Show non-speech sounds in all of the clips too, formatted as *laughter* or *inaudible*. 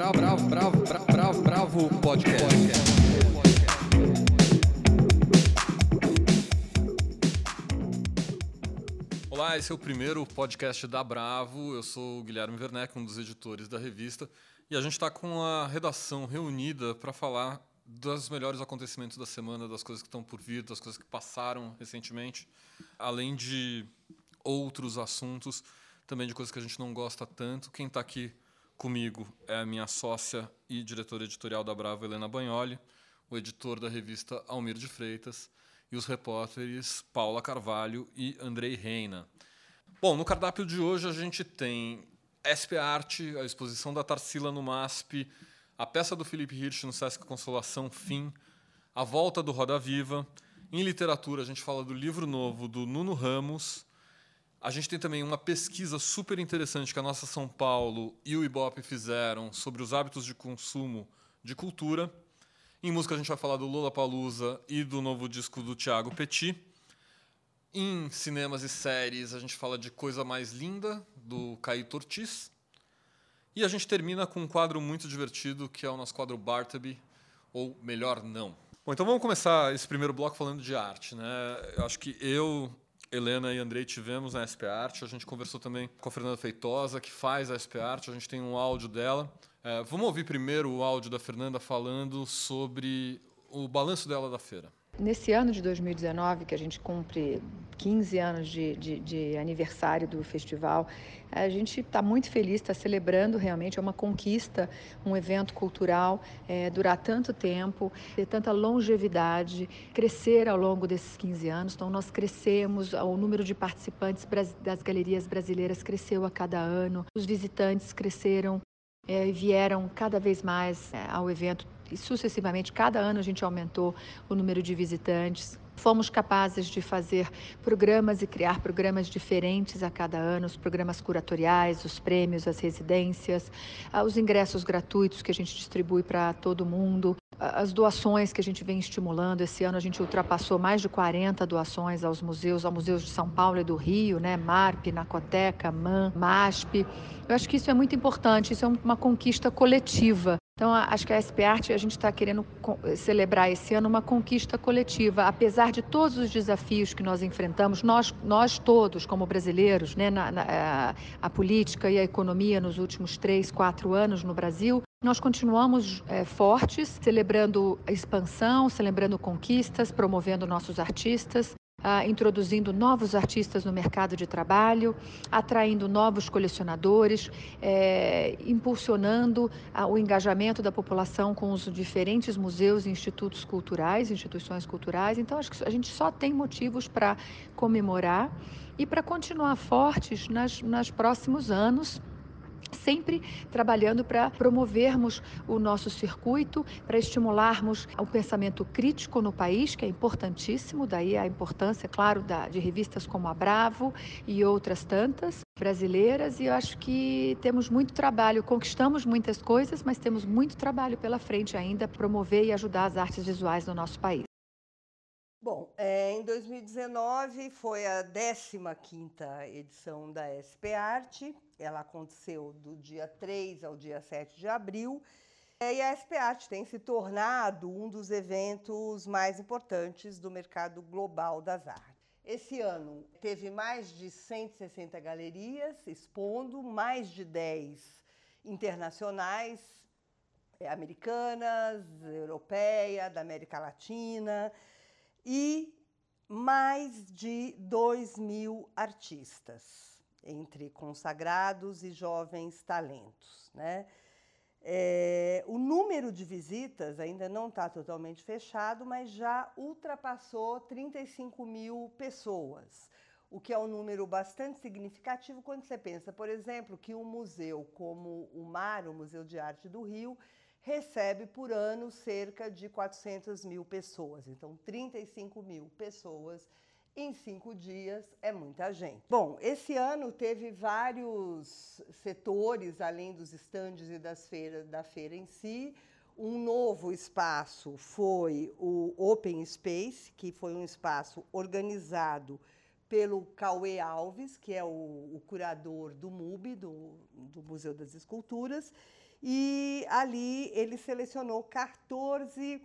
Bravo, bravo, bravo, bravo, bravo, podcast. Olá, esse é o primeiro podcast da Bravo. Eu sou o Guilherme Werneck, um dos editores da revista, e a gente está com a redação reunida para falar dos melhores acontecimentos da semana, das coisas que estão por vir, das coisas que passaram recentemente, além de outros assuntos, também de coisas que a gente não gosta tanto. Quem está aqui comigo é a minha sócia e diretora editorial da Bravo, Helena Bagnoli, o editor da revista Almir de Freitas e os repórteres Paula Carvalho e Andrei Reina. Bom, no cardápio de hoje a gente tem SP Arte, a exposição da Tarsila no MASP, a peça do Felipe Hirsch no Sesc Consolação Fim, a volta do Roda Viva. Em literatura, a gente fala do livro novo do Nuno Ramos. A gente tem também uma pesquisa super interessante que a nossa São Paulo e o Ibope fizeram sobre os hábitos de consumo de cultura. Em música, a gente vai falar do Lola Palusa e do novo disco do Thiago Petit. Em cinemas e séries, a gente fala de Coisa Mais Linda, do Caíto Ortiz. E a gente termina com um quadro muito divertido, que é o nosso quadro Bartleby, ou Melhor Não. Bom, então vamos começar esse primeiro bloco falando de arte. Né? Eu acho que eu, Helena e Andrei tivemos na SP Arte. A gente conversou também com a Fernanda Feitosa, que faz a SP Arte. A gente tem um áudio dela. É, vamos ouvir primeiro o áudio da Fernanda falando sobre o balanço dela da feira. Nesse ano de 2019, que a gente cumpre 15 anos de, de, de aniversário do festival, a gente está muito feliz, está celebrando realmente, é uma conquista, um evento cultural é, durar tanto tempo, ter tanta longevidade, crescer ao longo desses 15 anos. Então, nós crescemos, o número de participantes das galerias brasileiras cresceu a cada ano, os visitantes cresceram é, vieram cada vez mais é, ao evento e sucessivamente, cada ano a gente aumentou o número de visitantes. Fomos capazes de fazer programas e criar programas diferentes a cada ano, os programas curatoriais, os prêmios, as residências, ah, os ingressos gratuitos que a gente distribui para todo mundo, as doações que a gente vem estimulando. Esse ano a gente ultrapassou mais de 40 doações aos museus, aos museus de São Paulo e do Rio, né? MARP, Nacoteca, MAN, MASP. Eu acho que isso é muito importante, isso é uma conquista coletiva. Então, acho que a SP Arte, a gente está querendo celebrar esse ano uma conquista coletiva. Apesar de todos os desafios que nós enfrentamos, nós, nós todos, como brasileiros, né, na, na, a, política e a economia nos últimos três, quatro anos no Brasil, nós continuamos é, fortes, celebrando a expansão, celebrando conquistas, promovendo nossos artistas, ah, introduzindo novos artistas no mercado de trabalho, atraindo novos colecionadores, é, impulsionando ah, o engajamento da população com os diferentes museus e institutos culturais, instituições culturais. Então, acho que a gente só tem motivos para comemorar e para continuar fortes nas, nos próximos anos sempre trabalhando para promovermos o nosso circuito, para estimularmos o pensamento crítico no país, que é importantíssimo, daí a importância, claro, da, de revistas como a Bravo e outras tantas brasileiras, e eu acho que temos muito trabalho, conquistamos muitas coisas, mas temos muito trabalho pela frente ainda para promover e ajudar as artes visuais no nosso país. Bom, é, em 2019 foi a 15ª edição da SP Arte. Ela aconteceu do dia 3 ao dia 7 de abril. E a SP Arte tem se tornado um dos eventos mais importantes do mercado global das artes. Esse ano teve mais de 160 galerias expondo, mais de 10 internacionais, é, americanas, europeia, da América Latina e mais de 2 mil artistas, entre consagrados e jovens talentos. Né? É, o número de visitas ainda não está totalmente fechado, mas já ultrapassou 35 mil pessoas, o que é um número bastante significativo quando você pensa, por exemplo, que um museu como o MAR, o Museu de Arte do Rio, recebe por ano cerca de 400 mil pessoas. Então, 35 mil pessoas em cinco dias é muita gente. Bom, esse ano teve vários setores, além dos estandes e das feiras, da feira em si. Um novo espaço foi o Open Space, que foi um espaço organizado pelo Cauê Alves, que é o, o curador do MUB, do, do Museu das Esculturas, e ali ele selecionou 14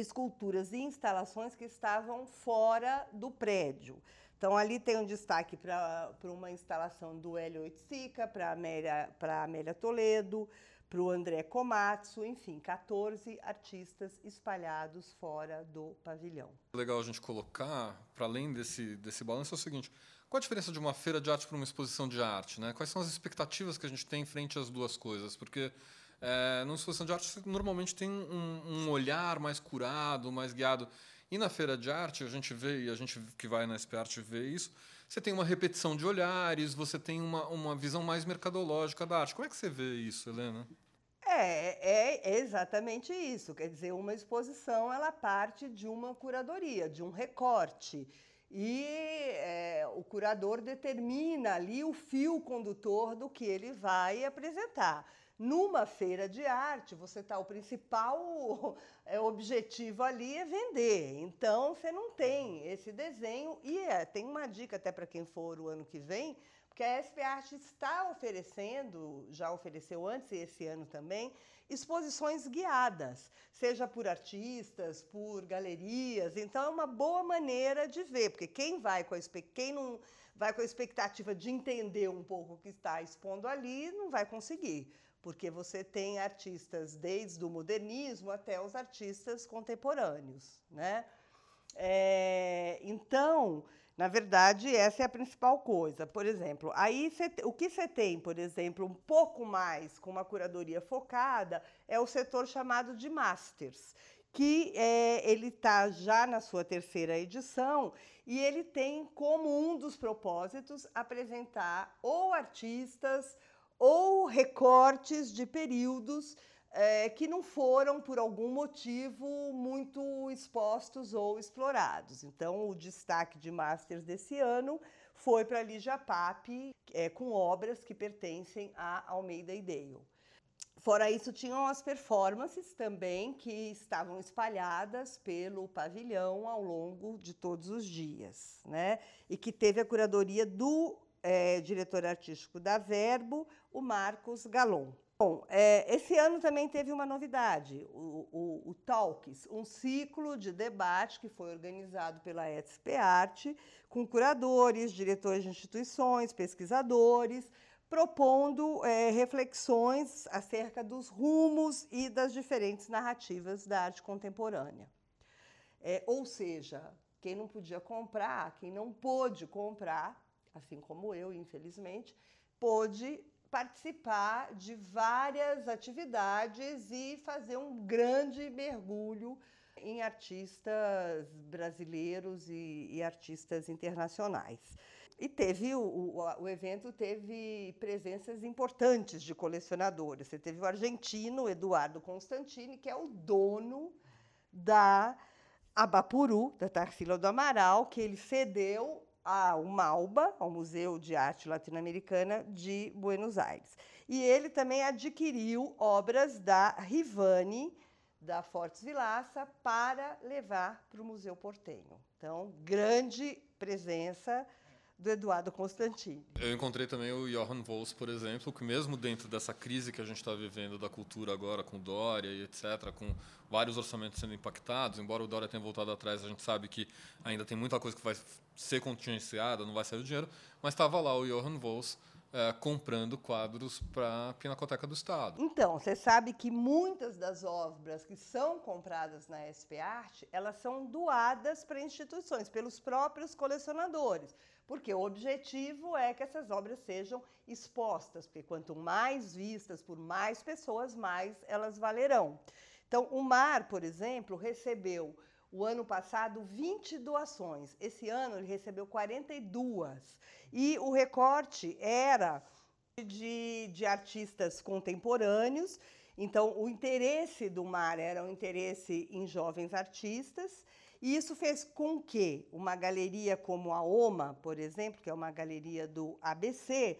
esculturas e instalações que estavam fora do prédio. Então, ali tem um destaque para uma instalação do Hélio Oiticica, para a Amélia, Amélia Toledo, para o André Komatsu, enfim, 14 artistas espalhados fora do pavilhão. Legal a gente colocar, para além desse, desse balanço, é o seguinte: qual a diferença de uma feira de arte para uma exposição de arte? Né? Quais são as expectativas que a gente tem frente às duas coisas? Porque é, numa exposição de arte você normalmente tem um, um olhar mais curado, mais guiado. E na feira de arte, a gente vê, e a gente que vai na SP Arte vê isso, você tem uma repetição de olhares, você tem uma, uma visão mais mercadológica da arte. Como é que você vê isso, Helena? É, é, exatamente isso. Quer dizer, uma exposição ela parte de uma curadoria, de um recorte. E é, o curador determina ali o fio condutor do que ele vai apresentar. Numa feira de arte, você tá o principal *laughs* é, objetivo ali é vender. Então você não tem esse desenho e é, tem uma dica até para quem for o ano que vem, porque a SP Arte está oferecendo, já ofereceu antes e esse ano também, exposições guiadas, seja por artistas, por galerias. Então é uma boa maneira de ver, porque quem vai com a quem não vai com a expectativa de entender um pouco o que está expondo ali, não vai conseguir porque você tem artistas desde o modernismo até os artistas contemporâneos, né? É, então, na verdade, essa é a principal coisa. Por exemplo, aí cê, o que você tem, por exemplo, um pouco mais com uma curadoria focada é o setor chamado de masters, que é, ele está já na sua terceira edição e ele tem como um dos propósitos apresentar ou artistas ou recortes de períodos é, que não foram, por algum motivo, muito expostos ou explorados. Então, o destaque de Masters desse ano foi para Lígia Pape, é, com obras que pertencem a Almeida e Dale. Fora isso, tinham as performances também que estavam espalhadas pelo pavilhão ao longo de todos os dias, né? E que teve a curadoria do é, diretor artístico da Verbo, o Marcos Galon. Bom, é, esse ano também teve uma novidade, o, o, o, Talks, um ciclo de debate que foi organizado pela ETSP Arte, com curadores, diretores de instituições, pesquisadores, propondo é, reflexões acerca dos rumos e das diferentes narrativas da arte contemporânea. É, ou seja, quem não podia comprar, quem não pôde comprar, assim como eu, infelizmente, pôde participar de várias atividades e fazer um grande mergulho em artistas brasileiros e, e artistas internacionais. E teve o, o, evento teve presenças importantes de colecionadores. Você teve o argentino Eduardo Constantini, que é o dono da Abapuru, da Tarsila do Amaral, que ele cedeu ao MALBA, ao Museu de Arte Latino-Americana de Buenos Aires. E ele também adquiriu obras da Rivani, da Fortes Vilaça, para levar para o Museu Portenho. Então, grande presença do Eduardo Constantini. Eu encontrei também o Johan Vols, por exemplo, que mesmo dentro dessa crise que a gente está vivendo da cultura agora, com Dória e etc., com vários orçamentos sendo impactados, embora o Dória tenha voltado atrás, a gente sabe que ainda tem muita coisa que vai ser contingenciada, não vai sair o dinheiro, mas estava lá o Johan Vols é, comprando quadros para a Pinacoteca do Estado. Então, você sabe que muitas das obras que são compradas na SP Arte, elas são doadas para instituições, pelos próprios colecionadores porque o objetivo é que essas obras sejam expostas, porque quanto mais vistas por mais pessoas, mais elas valerão. Então, o MAR, por exemplo, recebeu o ano passado 20 doações. Esse ano ele recebeu 42. E o recorte era de, de artistas contemporâneos. Então, o interesse do MAR era um interesse em jovens artistas e isso fez com que uma galeria como a OMA, por exemplo, que é uma galeria do ABC,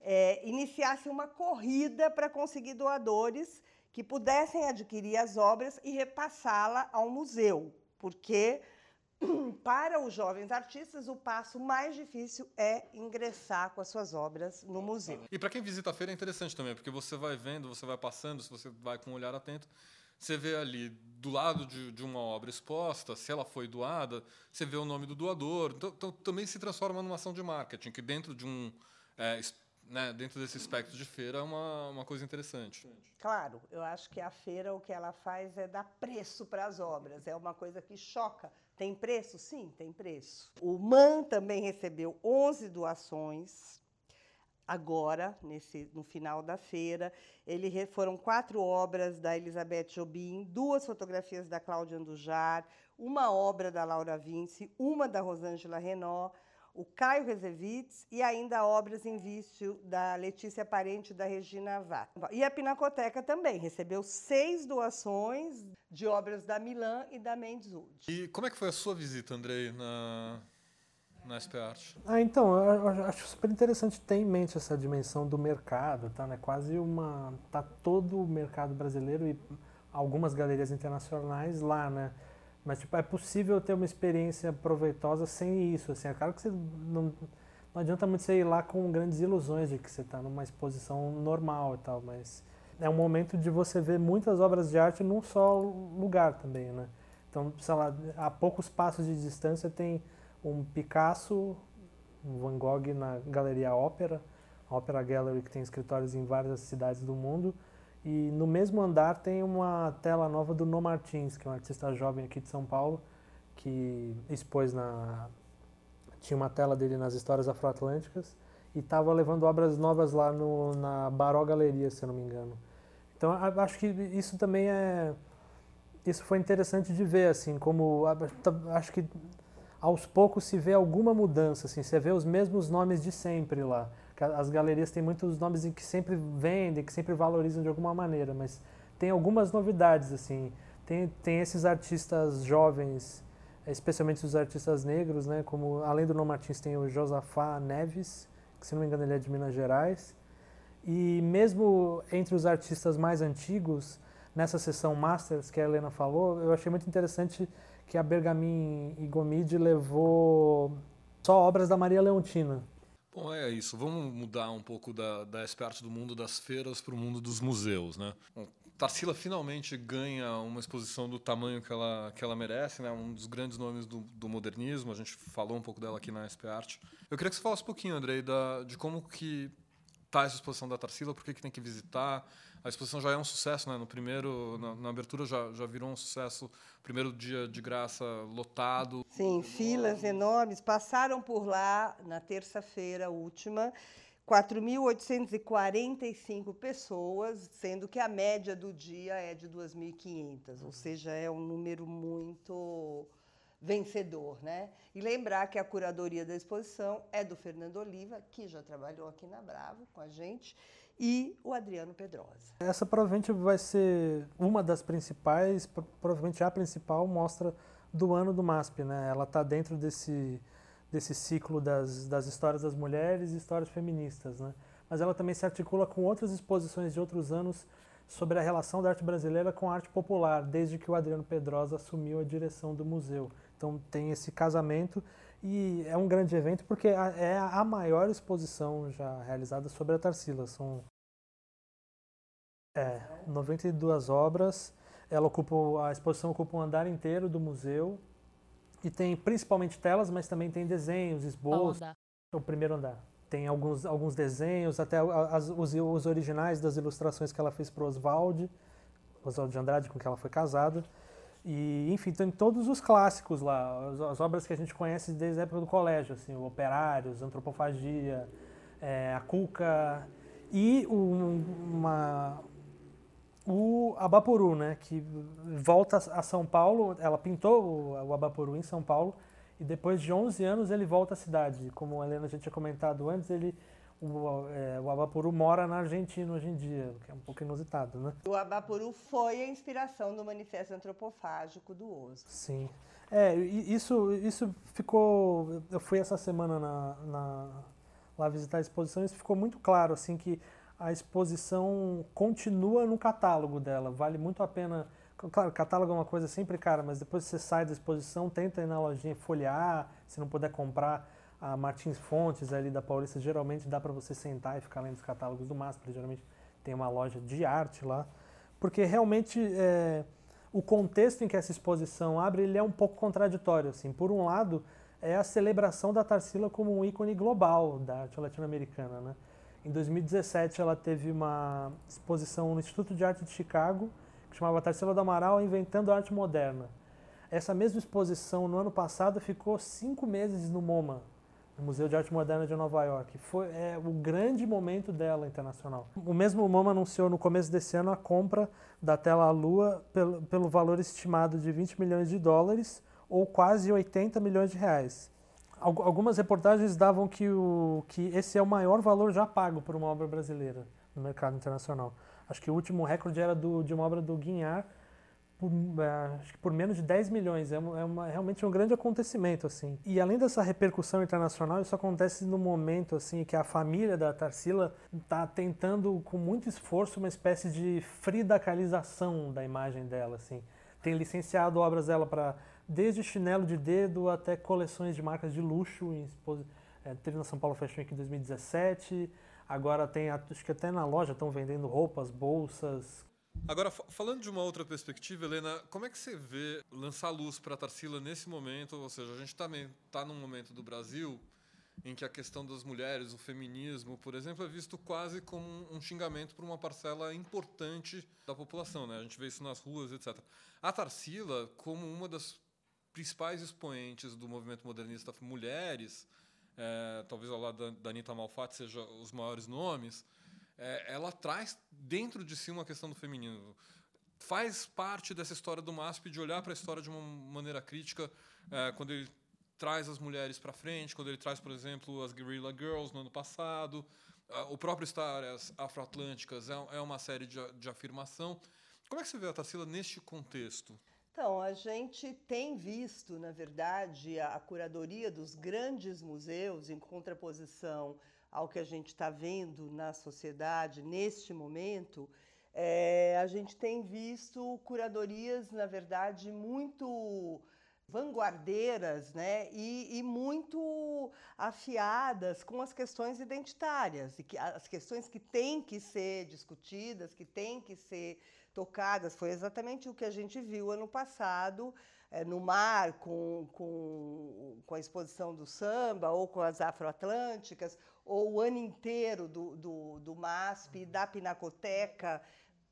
é, iniciasse uma corrida para conseguir doadores que pudessem adquirir as obras e repassá-la ao museu, porque *clears throat* para os jovens artistas, o passo mais difícil é ingressar com as suas obras no museu. E para quem visita a feira é interessante também, porque você vai vendo, você vai passando, se você vai com um olhar atento, você vê ali do lado de, de uma obra exposta, se ela foi doada, você vê o nome do doador. Então, então também se transforma numa ação de marketing, que dentro de um. É, né, dentro desse espectro de feira é uma, uma coisa interessante. Claro, eu acho que a feira o que ela faz é dar preço para as obras, é uma coisa que choca. Tem preço? Sim, tem preço. O MAN também recebeu 11 doações agora, nesse, no final da feira. Ele, foram quatro obras da Elizabeth Jobim, duas fotografias da Cláudia Andujar, uma obra da Laura Vince, uma da Rosângela Renault, o Caio Rezevitz e ainda obras em vício da Letícia Parente da Regina Vá. E a Pinacoteca também recebeu seis doações de obras da Milan e da Mendes Wood. E como é que foi a sua visita, Andrei, na, Ah, então, eu acho super interessante ter em mente essa dimensão do mercado, tá? Né? Quase uma... tá todo o mercado brasileiro e algumas galerias internacionais lá, né? Mas tipo, é possível ter uma experiência proveitosa sem isso. Assim, é claro que você não, não adianta muito você ir lá com grandes ilusões de que você está numa exposição normal e tal, mas é um momento de você ver muitas obras de arte num só lugar também, né? Então, sei lá, a poucos passos de distância tem um Picasso, um Van Gogh na Galeria Ópera, a Gallery que tem escritórios em várias cidades do mundo, e no mesmo andar tem uma tela nova do No Martins, que é um artista jovem aqui de São Paulo, que expôs na. Tinha uma tela dele nas histórias afroatlânticas e estava levando obras novas lá no, na Baró Galeria, se eu não me engano. Então acho que isso também é. Isso foi interessante de ver, assim, como. Acho que aos poucos se vê alguma mudança, assim, você vê os mesmos nomes de sempre lá as galerias têm muitos nomes que sempre vendem, que sempre valorizam de alguma maneira, mas tem algumas novidades, assim. Tem, tem esses artistas jovens, especialmente os artistas negros, né? Como, além do Nom Martins, tem o Josafá Neves, que se não me engano ele é de Minas Gerais. E mesmo entre os artistas mais antigos, nessa sessão Masters que a Helena falou, eu achei muito interessante que a Bergamin e Gomide levou só obras da Maria Leontina. Bom, é isso. Vamos mudar um pouco da, da parte do mundo das feiras para o mundo dos museus, né? Bom, Tarsila finalmente ganha uma exposição do tamanho que ela, que ela merece, né? Um dos grandes nomes do, do modernismo. A gente falou um pouco dela aqui na SP Art. Eu queria que você falasse um pouquinho, Andrei, da, de como que tá essa exposição da Tarsila, por que, que tem que visitar, a exposição já é um sucesso, né? No primeiro, na, na, abertura já, já virou um sucesso. Primeiro dia de graça lotado. Sim, filas enormes. Passaram por lá na terça-feira última. 4.845 pessoas, sendo que a média do dia é de 2.500, ou seja, é um número muito vencedor, né? E lembrar que a curadoria da exposição é do Fernando Oliva, que já trabalhou aqui na Bravo com a gente, e o Adriano Pedrosa. Essa provavelmente vai ser uma das principais, provavelmente a principal mostra do ano do MASP, né? Ela está dentro desse, desse ciclo das, das histórias das mulheres e histórias feministas, né? Mas ela também se articula com outras exposições de outros anos sobre a relação da arte brasileira com a arte popular, desde que o Adriano Pedrosa assumiu a direção do museu. Então tem esse casamento e é um grande evento porque é a maior exposição já realizada sobre a Tarsila. São é, 92 obras. Ela ocupa, a exposição ocupa um andar inteiro do museu e tem principalmente telas, mas também tem desenhos, esboços. O primeiro andar. Tem alguns, alguns desenhos, até as, os, os originais das ilustrações que ela fez para o Oswald, Oswald de Andrade, com quem ela foi casada. E, enfim, tem todos os clássicos lá, as, as, obras que a gente conhece desde a época do colégio, assim, o Operários, Antropofagia, é, a Cuca e um, uma, o Abaporu, né, que volta a São Paulo, ela pintou o, o Abaporu em São Paulo e depois de 11 anos ele volta à cidade. Como a Helena já tinha comentado antes, ele o, é, o Abapuru mora na Argentina hoje em dia, que é um pouco inusitado, né? O Abapuru foi a inspiração do Manifesto Antropofágico do Oso. Sim. É, isso, isso ficou... Eu fui essa semana na, na, lá visitar a exposição e isso ficou muito claro, assim, que a exposição continua no catálogo dela. Vale muito a pena Claro, catálogo é uma coisa sempre cara, mas depois você sai da exposição, tenta ir na lojinha folhear, se não puder comprar a Martins Fontes ali da Paulista, geralmente dá para você sentar e ficar lendo os catálogos do MASP, geralmente tem uma loja de arte lá, porque realmente é, o contexto em que essa exposição abre, ele é um pouco contraditório, assim, por um lado, é a celebração da Tarsila como um ícone global da arte latino-americana, né? Em 2017 ela teve uma exposição no Instituto de Arte de Chicago, que chamava Tarsila do Amaral Inventando a Arte Moderna. Essa mesma exposição, no ano passado, ficou cinco meses no MoMA, Museu de Arte Moderna de Nova York. Foi é, o grande momento dela internacional. O mesmo MoMA anunciou no começo desse ano a compra da tela à Lua pelo, pelo valor estimado de 20 milhões de dólares, ou quase 80 milhões de reais. Algumas reportagens davam que, o, que esse é o maior valor já pago por uma obra brasileira no mercado internacional. Acho que o último recorde era do, de uma obra do Guignard, por, é, acho que por menos de 10 milhões. É, uma, é realmente um grande acontecimento. assim. E além dessa repercussão internacional, isso acontece no momento assim que a família da Tarsila está tentando, com muito esforço, uma espécie de fridacalização da imagem dela. Assim. Tem licenciado obras dela para desde chinelo de dedo até coleções de marcas de luxo. Em, é, teve na São Paulo Fashion Week em 2017. Agora tem, acho que até na loja estão vendendo roupas, bolsas. Agora, falando de uma outra perspectiva, Helena, como é que você vê lançar luz para a Tarsila nesse momento? Ou seja, a gente também está num momento do Brasil em que a questão das mulheres, o feminismo, por exemplo, é visto quase como um xingamento para uma parcela importante da população. Né? A gente vê isso nas ruas, etc. A Tarsila, como uma das principais expoentes do movimento modernista mulheres, é, talvez ao lado da, da Anitta Malfatti seja os maiores nomes, é, ela traz dentro de si uma questão do feminino. Faz parte dessa história do MASP de olhar para a história de uma maneira crítica, é, quando ele traz as mulheres para frente, quando ele traz, por exemplo, as Guerrilla Girls no ano passado, o próprio Histórias Afroatlânticas é, é uma série de, de afirmação. Como é que você vê a Tarsila neste contexto? Então, a gente tem visto, na verdade, a, curadoria dos grandes museus, em contraposição ao que a gente está vendo na sociedade neste momento, é, a gente tem visto curadorias, na verdade, muito vanguardeiras né? E, e, muito afiadas com as questões identitárias, e que, as questões que têm que ser discutidas, que têm que ser tocadas. Foi exatamente o que a gente viu ano passado é, no mar, com, com, com, a exposição do samba, ou com as afroatlânticas, ou o ano inteiro do, do, do MASP, da Pinacoteca,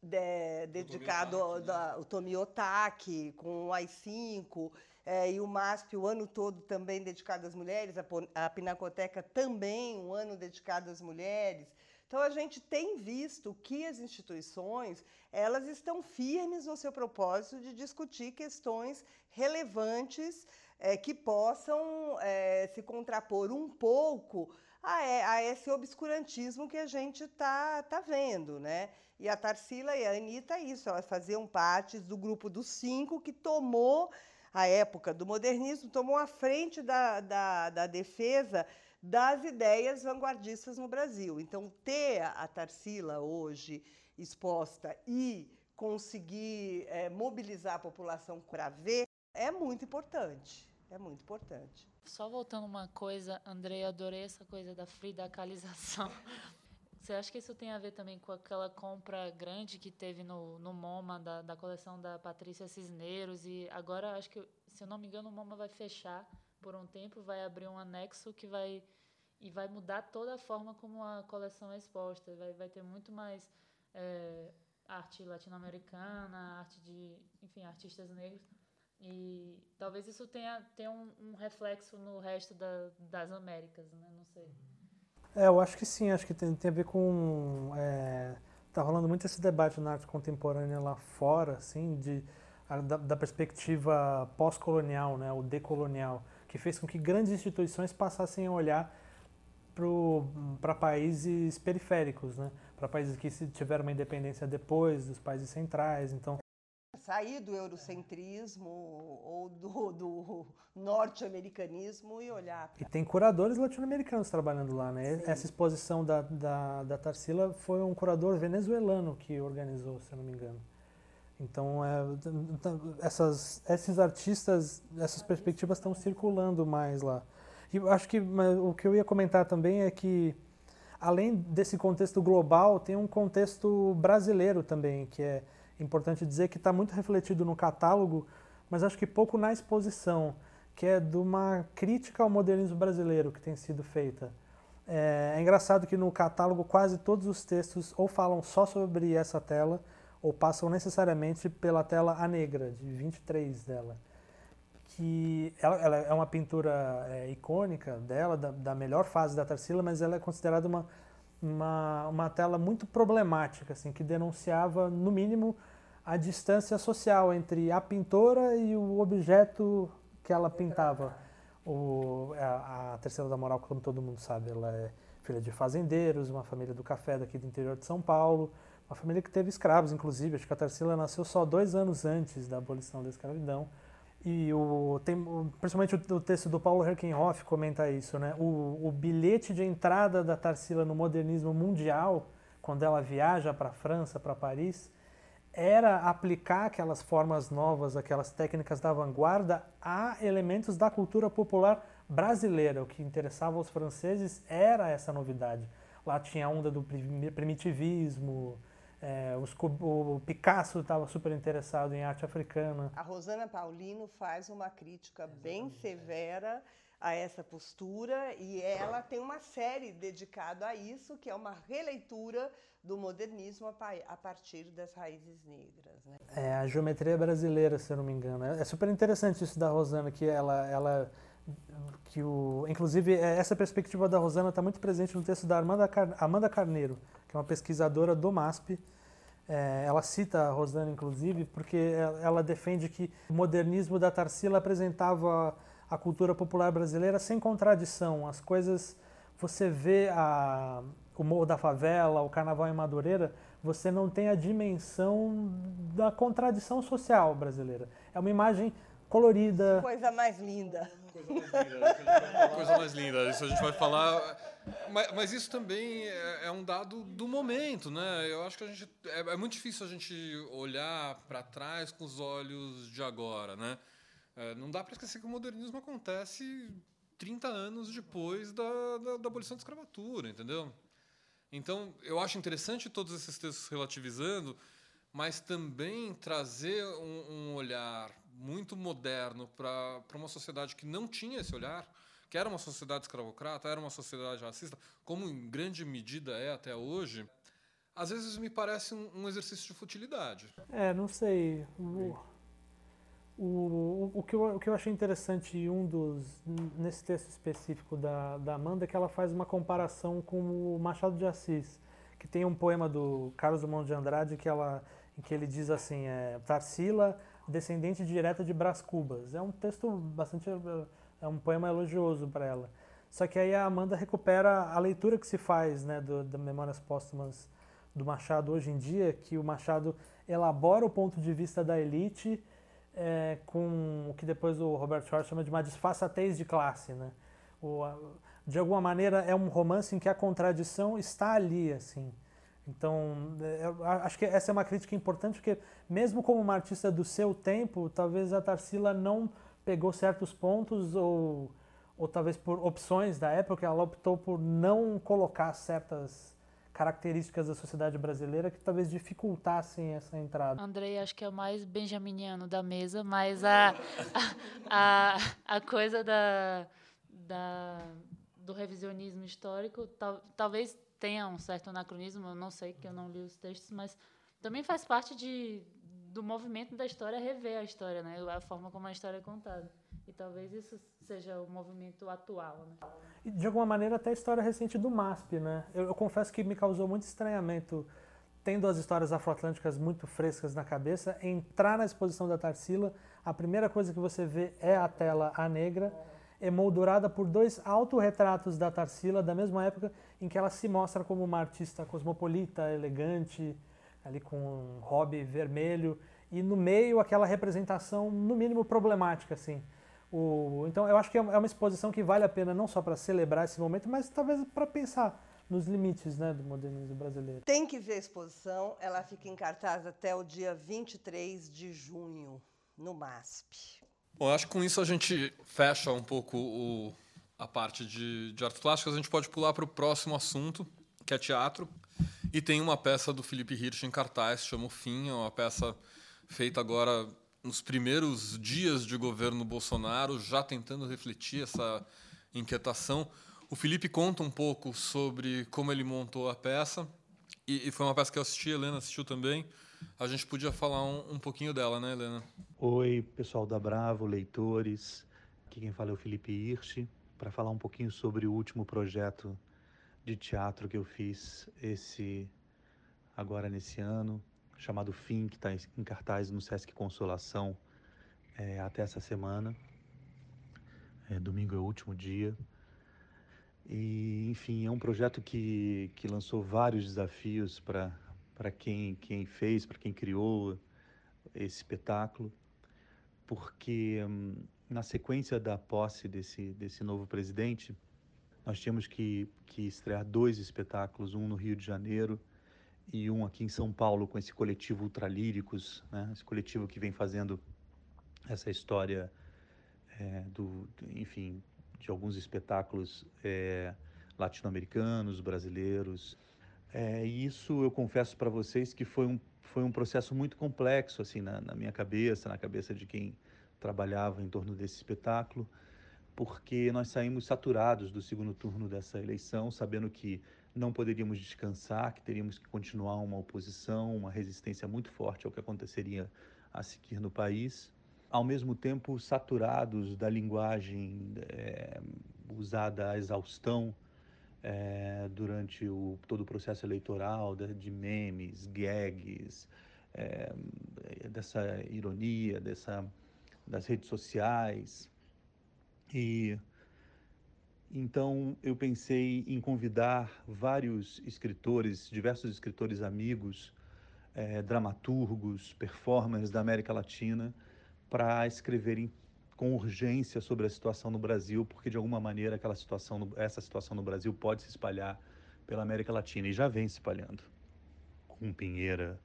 de, dedicado ao né? Tomiotaki, com o AI-5, é, e o MASP o ano todo também dedicado às mulheres, a, a Pinacoteca também um ano dedicado às mulheres. Então a gente tem visto que as instituições elas estão firmes no seu propósito de discutir questões relevantes é, que possam é, se contrapor um pouco a, é, a, esse obscurantismo que a gente está tá vendo, né? E a Tarsila e a Anitta isso, elas faziam parte do grupo dos cinco que tomou a época do modernismo, tomou a frente da, da, da defesa das ideias vanguardistas no Brasil. Então, ter a Tarsila hoje exposta e conseguir é, mobilizar a população para ver é muito importante. É muito importante. Só voltando uma coisa, Andrei, adorei essa coisa da fridacalização. *laughs* Você acha que isso tem a ver também com aquela compra grande que teve no, no MoMA, da, da coleção da Patrícia Cisneros? E agora, acho que, se eu não me engano, o MoMA vai fechar por um tempo, vai abrir um anexo que vai e vai mudar toda a forma como a coleção é exposta. Vai, vai ter muito mais é, arte latino-americana, arte de, enfim, artistas negros. E talvez isso tenha, tenha um, um reflexo no resto da, das Américas, né? Não sei. É, eu acho que sim, acho que tem, tem a ver com. É, tá rolando muito esse debate na arte contemporânea lá fora, assim, de, da, da perspectiva pós-colonial, né, o decolonial, que fez com que grandes instituições passassem a olhar para países periféricos, né? para países que tiveram uma independência depois dos países centrais. Então, sair do eurocentrismo ou do, do norte-americanismo e olhar. Pra... E tem curadores latino-americanos trabalhando lá, né? Sim. Essa exposição da, da, da Tarsila foi um curador venezuelano que organizou, se eu não me engano. Então, é, essas, esses artistas, essas perspectivas estão circulando mais lá. E acho que o que eu ia comentar também é que, além desse contexto global, tem um contexto brasileiro também, que é importante dizer que está muito refletido no catálogo, mas acho que pouco na exposição, que é de uma crítica ao modernismo brasileiro que tem sido feita. É, é engraçado que no catálogo quase todos os textos ou falam só sobre essa tela, ou passam necessariamente pela tela A Negra, de 23 dela. Que ela, ela é uma pintura é, icônica dela, da, da, melhor fase da Tarsila, mas ela é considerada uma, uma, uma tela muito problemática, assim, que denunciava, no mínimo, a distância social entre a pintora e o objeto que ela pintava. O, a, a Terceira da Moral, como todo mundo sabe, ela é filha de fazendeiros, uma família do café daqui do interior de São Paulo, uma família que teve escravos, inclusive. Acho que a Tarsila nasceu só dois anos antes da abolição da escravidão. E o, tem, principalmente o, o texto do Paulo Herkenhoff comenta isso, né? O, o bilhete de entrada da Tarsila no modernismo mundial, quando ela viaja para a França, para Paris, era aplicar aquelas formas novas, aquelas técnicas da vanguarda a elementos da cultura popular brasileira. O que interessava aos franceses era essa novidade. Lá tinha a onda do primitivismo, é, os, o Picasso estava super interessado em arte africana. A Rosana Paulino faz uma crítica bem severa a essa postura e ela tem uma série dedicada a isso, que é uma releitura do modernismo a, partir das raízes negras. Né? É a geometria brasileira, se eu não me engano. É, é super interessante isso da Rosana, que ela, ela que o, inclusive é, essa perspectiva da Rosana está muito presente no texto da Amanda, Car, Amanda Carneiro, que é uma pesquisadora do MASP. É, ela cita a Rosana, inclusive, porque ela defende que o modernismo da Tarsila apresentava a cultura popular brasileira sem contradição. As coisas, você vê a, o Morro da Favela, o Carnaval em Madureira, você não tem a dimensão da contradição social brasileira. É uma imagem colorida. Coisa mais linda. Coisa mais linda. Coisa mais linda. Isso a gente vai falar. Mas, mas isso também é, é, um dado do momento, né? Eu acho que a gente é, é muito difícil a gente olhar para trás com os olhos de agora, né? É, não dá para esquecer que o modernismo acontece 30 anos depois da, da, da abolição da escravatura, entendeu? Então, eu acho interessante todos esses textos relativizando, mas também trazer um, um olhar muito moderno para uma sociedade que não tinha esse olhar, que era uma sociedade escravocrata, era uma sociedade racista, como em grande medida é até hoje, às vezes me parece um, um exercício de futilidade. É, não sei. O, o, o, que eu, o que eu achei interessante um dos, nesse texto específico da, da Amanda é que ela faz uma comparação com o Machado de Assis, que tem um poema do Carlos Drummond de Andrade que ela, em que ele diz assim, é, Tarsila, descendente direta de Brás Cubas. É um texto bastante. É um poema elogioso para ela. Só que aí a Amanda recupera a leitura que se faz né, do, da Memórias Póstumas do Machado hoje em dia, que o Machado elabora o ponto de vista da elite é, com o que depois o Robert Short chama de uma disfarçatez de classe. Né? O, de alguma maneira é um romance em que a contradição está ali, assim. Então, eu acho que essa é uma crítica importante, porque mesmo como uma artista do seu tempo, talvez a Tarsila não pegou certos pontos ou, ou talvez por opções da época, ela optou por não colocar certas características da sociedade brasileira que talvez dificultassem essa entrada. Andrei, acho que é o mais benjaminiano da mesa, mas a, a, a, a coisa da, da, do revisionismo histórico tal, talvez tenha um certo anacronismo, eu não sei, que eu não li os textos, mas também faz parte de, do movimento da história rever a história, né? A forma como a história é contada. E talvez isso seja o movimento atual, né? E de alguma maneira até a história recente do MASP, né? Eu, eu confesso que me causou muito estranhamento tendo as histórias afroatlânticas muito frescas na cabeça, entrar na exposição da Tarsila, a primeira coisa que você vê é a tela a negra, emoldurada por dois autorretratos da Tarsila da mesma época em que ela se mostra como uma artista cosmopolita, elegante, ali com um hobby vermelho e no meio aquela representação no mínimo problemática assim. O, então eu acho que é, é uma exposição que vale a pena não só para celebrar esse momento, mas talvez para pensar nos limites né, do modernismo brasileiro. Tem que ver a exposição, ela fica em cartaz até o dia 23 de junho, no MASP. Bom, acho que com isso a gente fecha um pouco o, a parte de, de artes plásticas. A gente pode pular para o próximo assunto, que é teatro. E tem uma peça do Felipe Hirsch em cartaz, chama O Fim, é uma peça feita agora nos primeiros dias de governo Bolsonaro, já tentando refletir essa inquietação. O Felipe conta um pouco sobre como ele montou a peça, e, e foi uma peça que eu assisti, a Helena assistiu também. A gente podia falar um, um pouquinho dela, né, Helena? Oi, pessoal da Bravo, leitores. Aqui quem fala é o Felipe Hirsch, para falar um pouquinho sobre o último projeto de teatro que eu fiz esse agora nesse ano, chamado Fim, que está em cartaz no Sesc Consolação é, até essa semana. É, domingo é o último dia. E, enfim, é um projeto que, que lançou vários desafios para quem, quem fez, para quem criou esse espetáculo, porque hum, na sequência da posse desse, desse novo presidente, nós tínhamos que, que estrear dois espetáculos, um no Rio de Janeiro e um aqui em São Paulo, com esse coletivo Ultralíricos, né? esse coletivo que vem fazendo essa história é, do, enfim, de alguns espetáculos é, latino-americanos, brasileiros. É, e isso eu confesso para vocês que foi um, foi um processo muito complexo assim na, na, minha cabeça, na cabeça de quem trabalhava em torno desse espetáculo, porque nós saímos saturados do segundo turno dessa eleição, sabendo que não poderíamos descansar, que teríamos que continuar uma oposição, uma resistência muito forte ao que aconteceria a seguir no país ao mesmo tempo saturados da linguagem é, usada à exaustão é, durante o, todo o processo eleitoral, de, memes, gags, é, dessa ironia, dessa, das redes sociais. E então eu pensei em convidar vários escritores, diversos escritores amigos, é, dramaturgos, performers da América Latina, para escreverem com urgência sobre a situação no Brasil, porque de alguma maneira aquela situação, essa situação no Brasil pode se espalhar pela América Latina e já vem se espalhando. Com Pinheira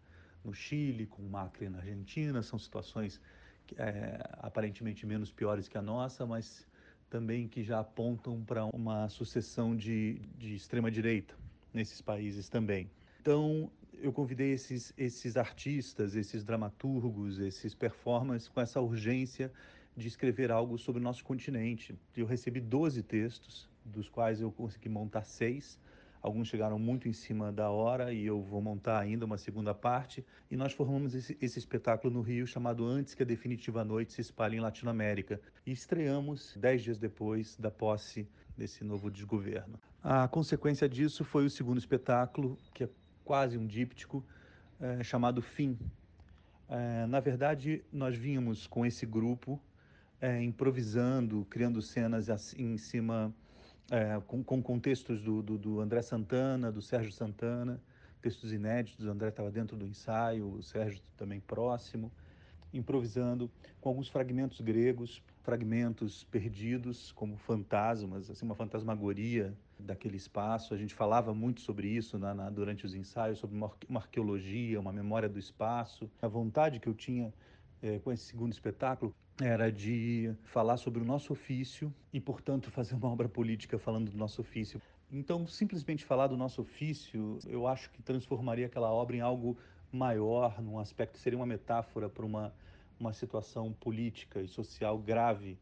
no Chile, com Macri na Argentina, são situações é, aparentemente menos piores que a nossa, mas também que já apontam para uma sucessão de, de extrema direita nesses países também. Então, eu convidei esses, esses artistas, esses dramaturgos, esses performers com essa urgência de escrever algo sobre o nosso continente. Eu recebi 12 textos, dos quais eu consegui montar seis. Alguns chegaram muito em cima da hora e eu vou montar ainda uma segunda parte. E nós formamos esse, esse espetáculo no Rio chamado Antes que a Definitiva Noite se espalhe em Latinoamérica. E estreamos dez dias depois da posse desse novo desgoverno. A consequência disso foi o segundo espetáculo, que é quase um díptico, é, chamado Fim. É, na verdade, nós vínhamos com esse grupo é, improvisando, criando cenas em cima, é, com, com, contextos do, do, do, André Santana, do Sérgio Santana, textos inéditos. O André estava dentro do ensaio, o Sérgio também próximo, improvisando com alguns fragmentos gregos, fragmentos perdidos, como fantasmas, assim, uma fantasmagoria daquele espaço. A gente falava muito sobre isso na, na, durante os ensaios, sobre uma, arqueologia, uma memória do espaço. A vontade que eu tinha é, com esse segundo espetáculo era de falar sobre o nosso ofício e, portanto, fazer uma obra política falando do nosso ofício. Então, simplesmente falar do nosso ofício, eu acho que transformaria aquela obra em algo maior, num aspecto, seria uma metáfora para uma, uma situação política e social grave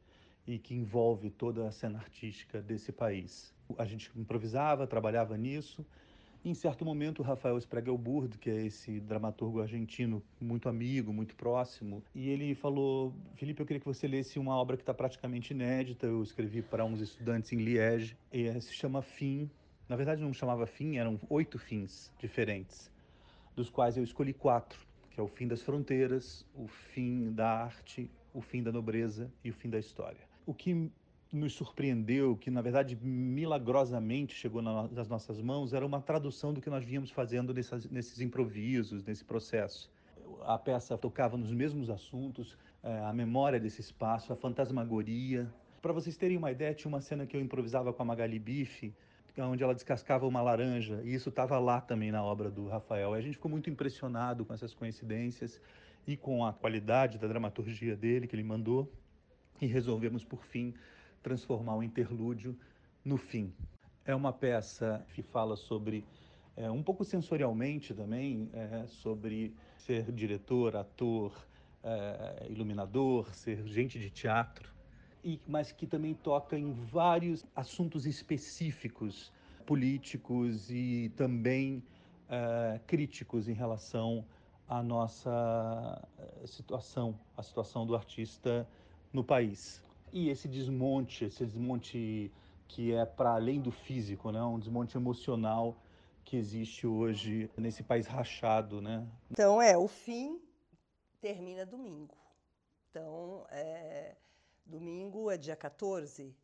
e que envolve toda a cena artística desse país. A gente improvisava, trabalhava nisso. Em certo momento, Rafael Spregelburd, que é esse dramaturgo argentino muito amigo, muito próximo, e ele falou: Felipe, eu queria que você lesse uma obra que está praticamente inédita. Eu escrevi para uns estudantes em Liege, e se chama Fim. Na verdade, não chamava Fim, eram oito fins diferentes, dos quais eu escolhi quatro, que é o fim das fronteiras, o fim da arte, o fim da nobreza e o fim da história. O que nos surpreendeu, que na verdade milagrosamente chegou nas nossas mãos, era uma tradução do que nós vínhamos fazendo nessas, nesses improvisos, nesse processo. A peça tocava nos mesmos assuntos, é, a memória desse espaço, a fantasmagoria. Para vocês terem uma ideia, tinha uma cena que eu improvisava com a Magali Bife, onde ela descascava uma laranja, e isso estava lá também na obra do Rafael. E a gente ficou muito impressionado com essas coincidências e com a qualidade da dramaturgia dele que ele mandou, e resolvemos, por fim, transformar o interlúdio no fim. É uma peça que fala sobre, é, um pouco sensorialmente também, é, sobre ser diretor, ator, é, iluminador, ser gente de teatro, e, mas que também toca em vários assuntos específicos, políticos e também é, críticos em relação à nossa é, situação, a situação do artista no país. E esse desmonte, esse desmonte que é para além do físico, né? um desmonte emocional que existe hoje nesse país rachado. Né? Então, é, o fim termina domingo. Então, é, domingo é dia 14,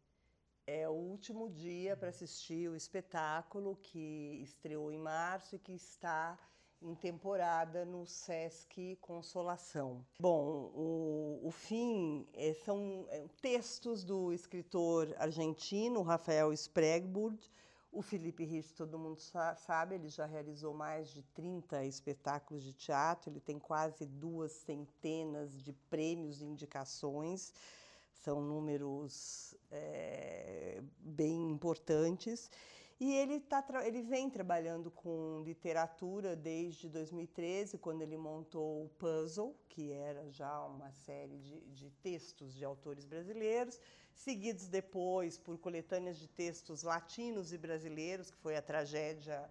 é o último dia para assistir o espetáculo que estreou em março e que está em temporada no Sesc Consolação. Bom, o, o fim é, são é, textos do escritor argentino Rafael Spragueburg. O Felipe Rich, todo mundo sabe, ele já realizou mais de 30 espetáculos de teatro, ele tem quase duas centenas de prêmios e indicações, são números é, bem importantes. E ele, tá, ele vem trabalhando com literatura desde 2013, quando ele montou o Puzzle, que era já uma série de, de textos de autores brasileiros, seguidos depois por coletâneas de textos latinos e brasileiros, que foi a tragédia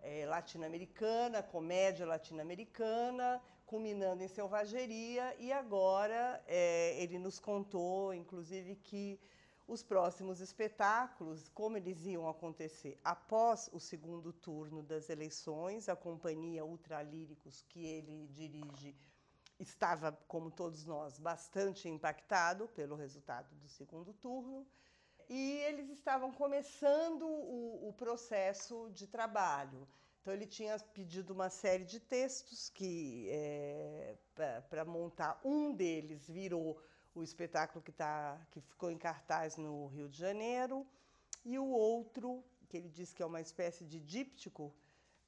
é, latino-americana, comédia latino-americana, culminando em Selvageria, e agora é, ele nos contou, inclusive, que os próximos espetáculos, como eles iam acontecer após o segundo turno das eleições, a companhia Ultralíricos que ele dirige estava, como todos nós, bastante impactado pelo resultado do segundo turno. E eles estavam começando o, o processo de trabalho. Então, ele tinha pedido uma série de textos que, é, para montar, um deles virou o espetáculo que, tá, que ficou em cartaz no Rio de Janeiro, e o outro, que ele diz que é uma espécie de díptico,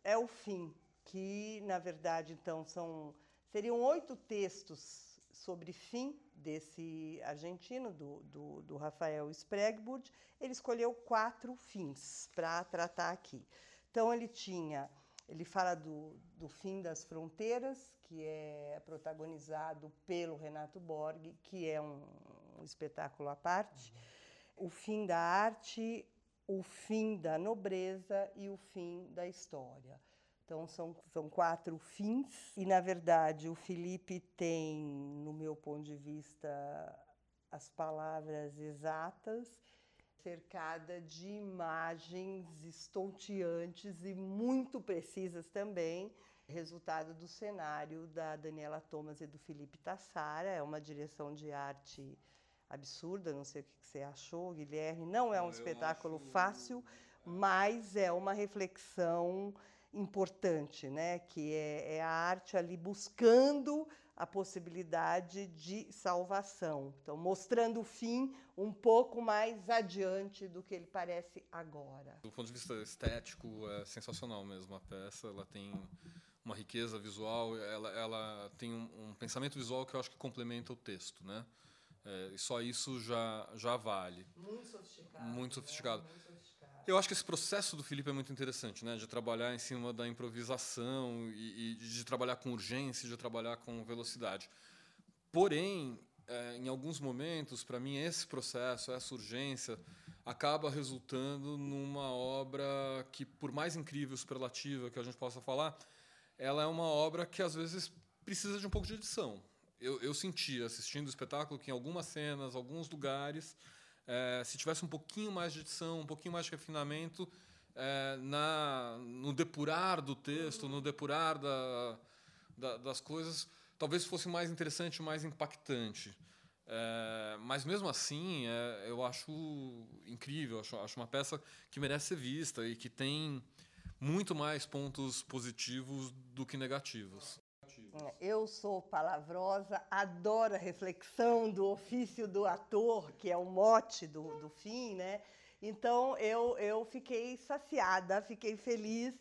é o fim, que na verdade então são seriam oito textos sobre fim desse argentino, do, do, do Rafael Spragueburg. Ele escolheu quatro fins para tratar aqui. Então ele tinha ele fala do, do fim das fronteiras, que é protagonizado pelo Renato Borg, que é um, um espetáculo à parte. Uhum. O fim da arte, o fim da nobreza e o fim da história. Então, são, são quatro fins, e, na verdade, o Felipe tem, no meu ponto de vista, as palavras exatas cercada de imagens estonteantes e muito precisas também, resultado do cenário da Daniela Thomas e do Felipe Tassara. É uma direção de arte absurda, não sei o que você achou, Guilherme. Não é um espetáculo acho... fácil, mas é uma reflexão importante, né? que é, é a arte ali buscando a possibilidade de salvação. Então, mostrando o fim um pouco mais adiante do que ele parece agora. Do ponto de vista estético, é sensacional mesmo a peça. Ela tem uma riqueza visual, ela, ela tem um, um pensamento visual que eu acho que complementa o texto, né? É, e só isso já, já vale. Muito sofisticado. Muito sofisticado. Né? Muito sofisticado. Eu acho que esse processo do Felipe é muito interessante, né? De trabalhar em cima da improvisação e, e de trabalhar com urgência, de trabalhar com velocidade. Porém, é, em alguns momentos, para mim, esse processo, essa urgência, acaba resultando numa obra que, por mais incrível, superlativa que a gente possa falar, ela é uma obra que às vezes precisa de um pouco de edição. Eu, eu senti, assistindo o espetáculo, que em algumas cenas, alguns lugares, é, se tivesse um pouquinho mais de edição, um pouquinho mais de refinamento é, na, no depurar do texto, no depurar da, da, das coisas, talvez fosse mais interessante, mais impactante. É, mas mesmo assim, é, eu acho incrível, acho, acho uma peça que merece ser vista e que tem muito mais pontos positivos do que negativos. É, eu sou palavrosa, adoro a reflexão do ofício do ator, que é o mote do, do fim, né? Então eu, eu fiquei saciada, fiquei feliz,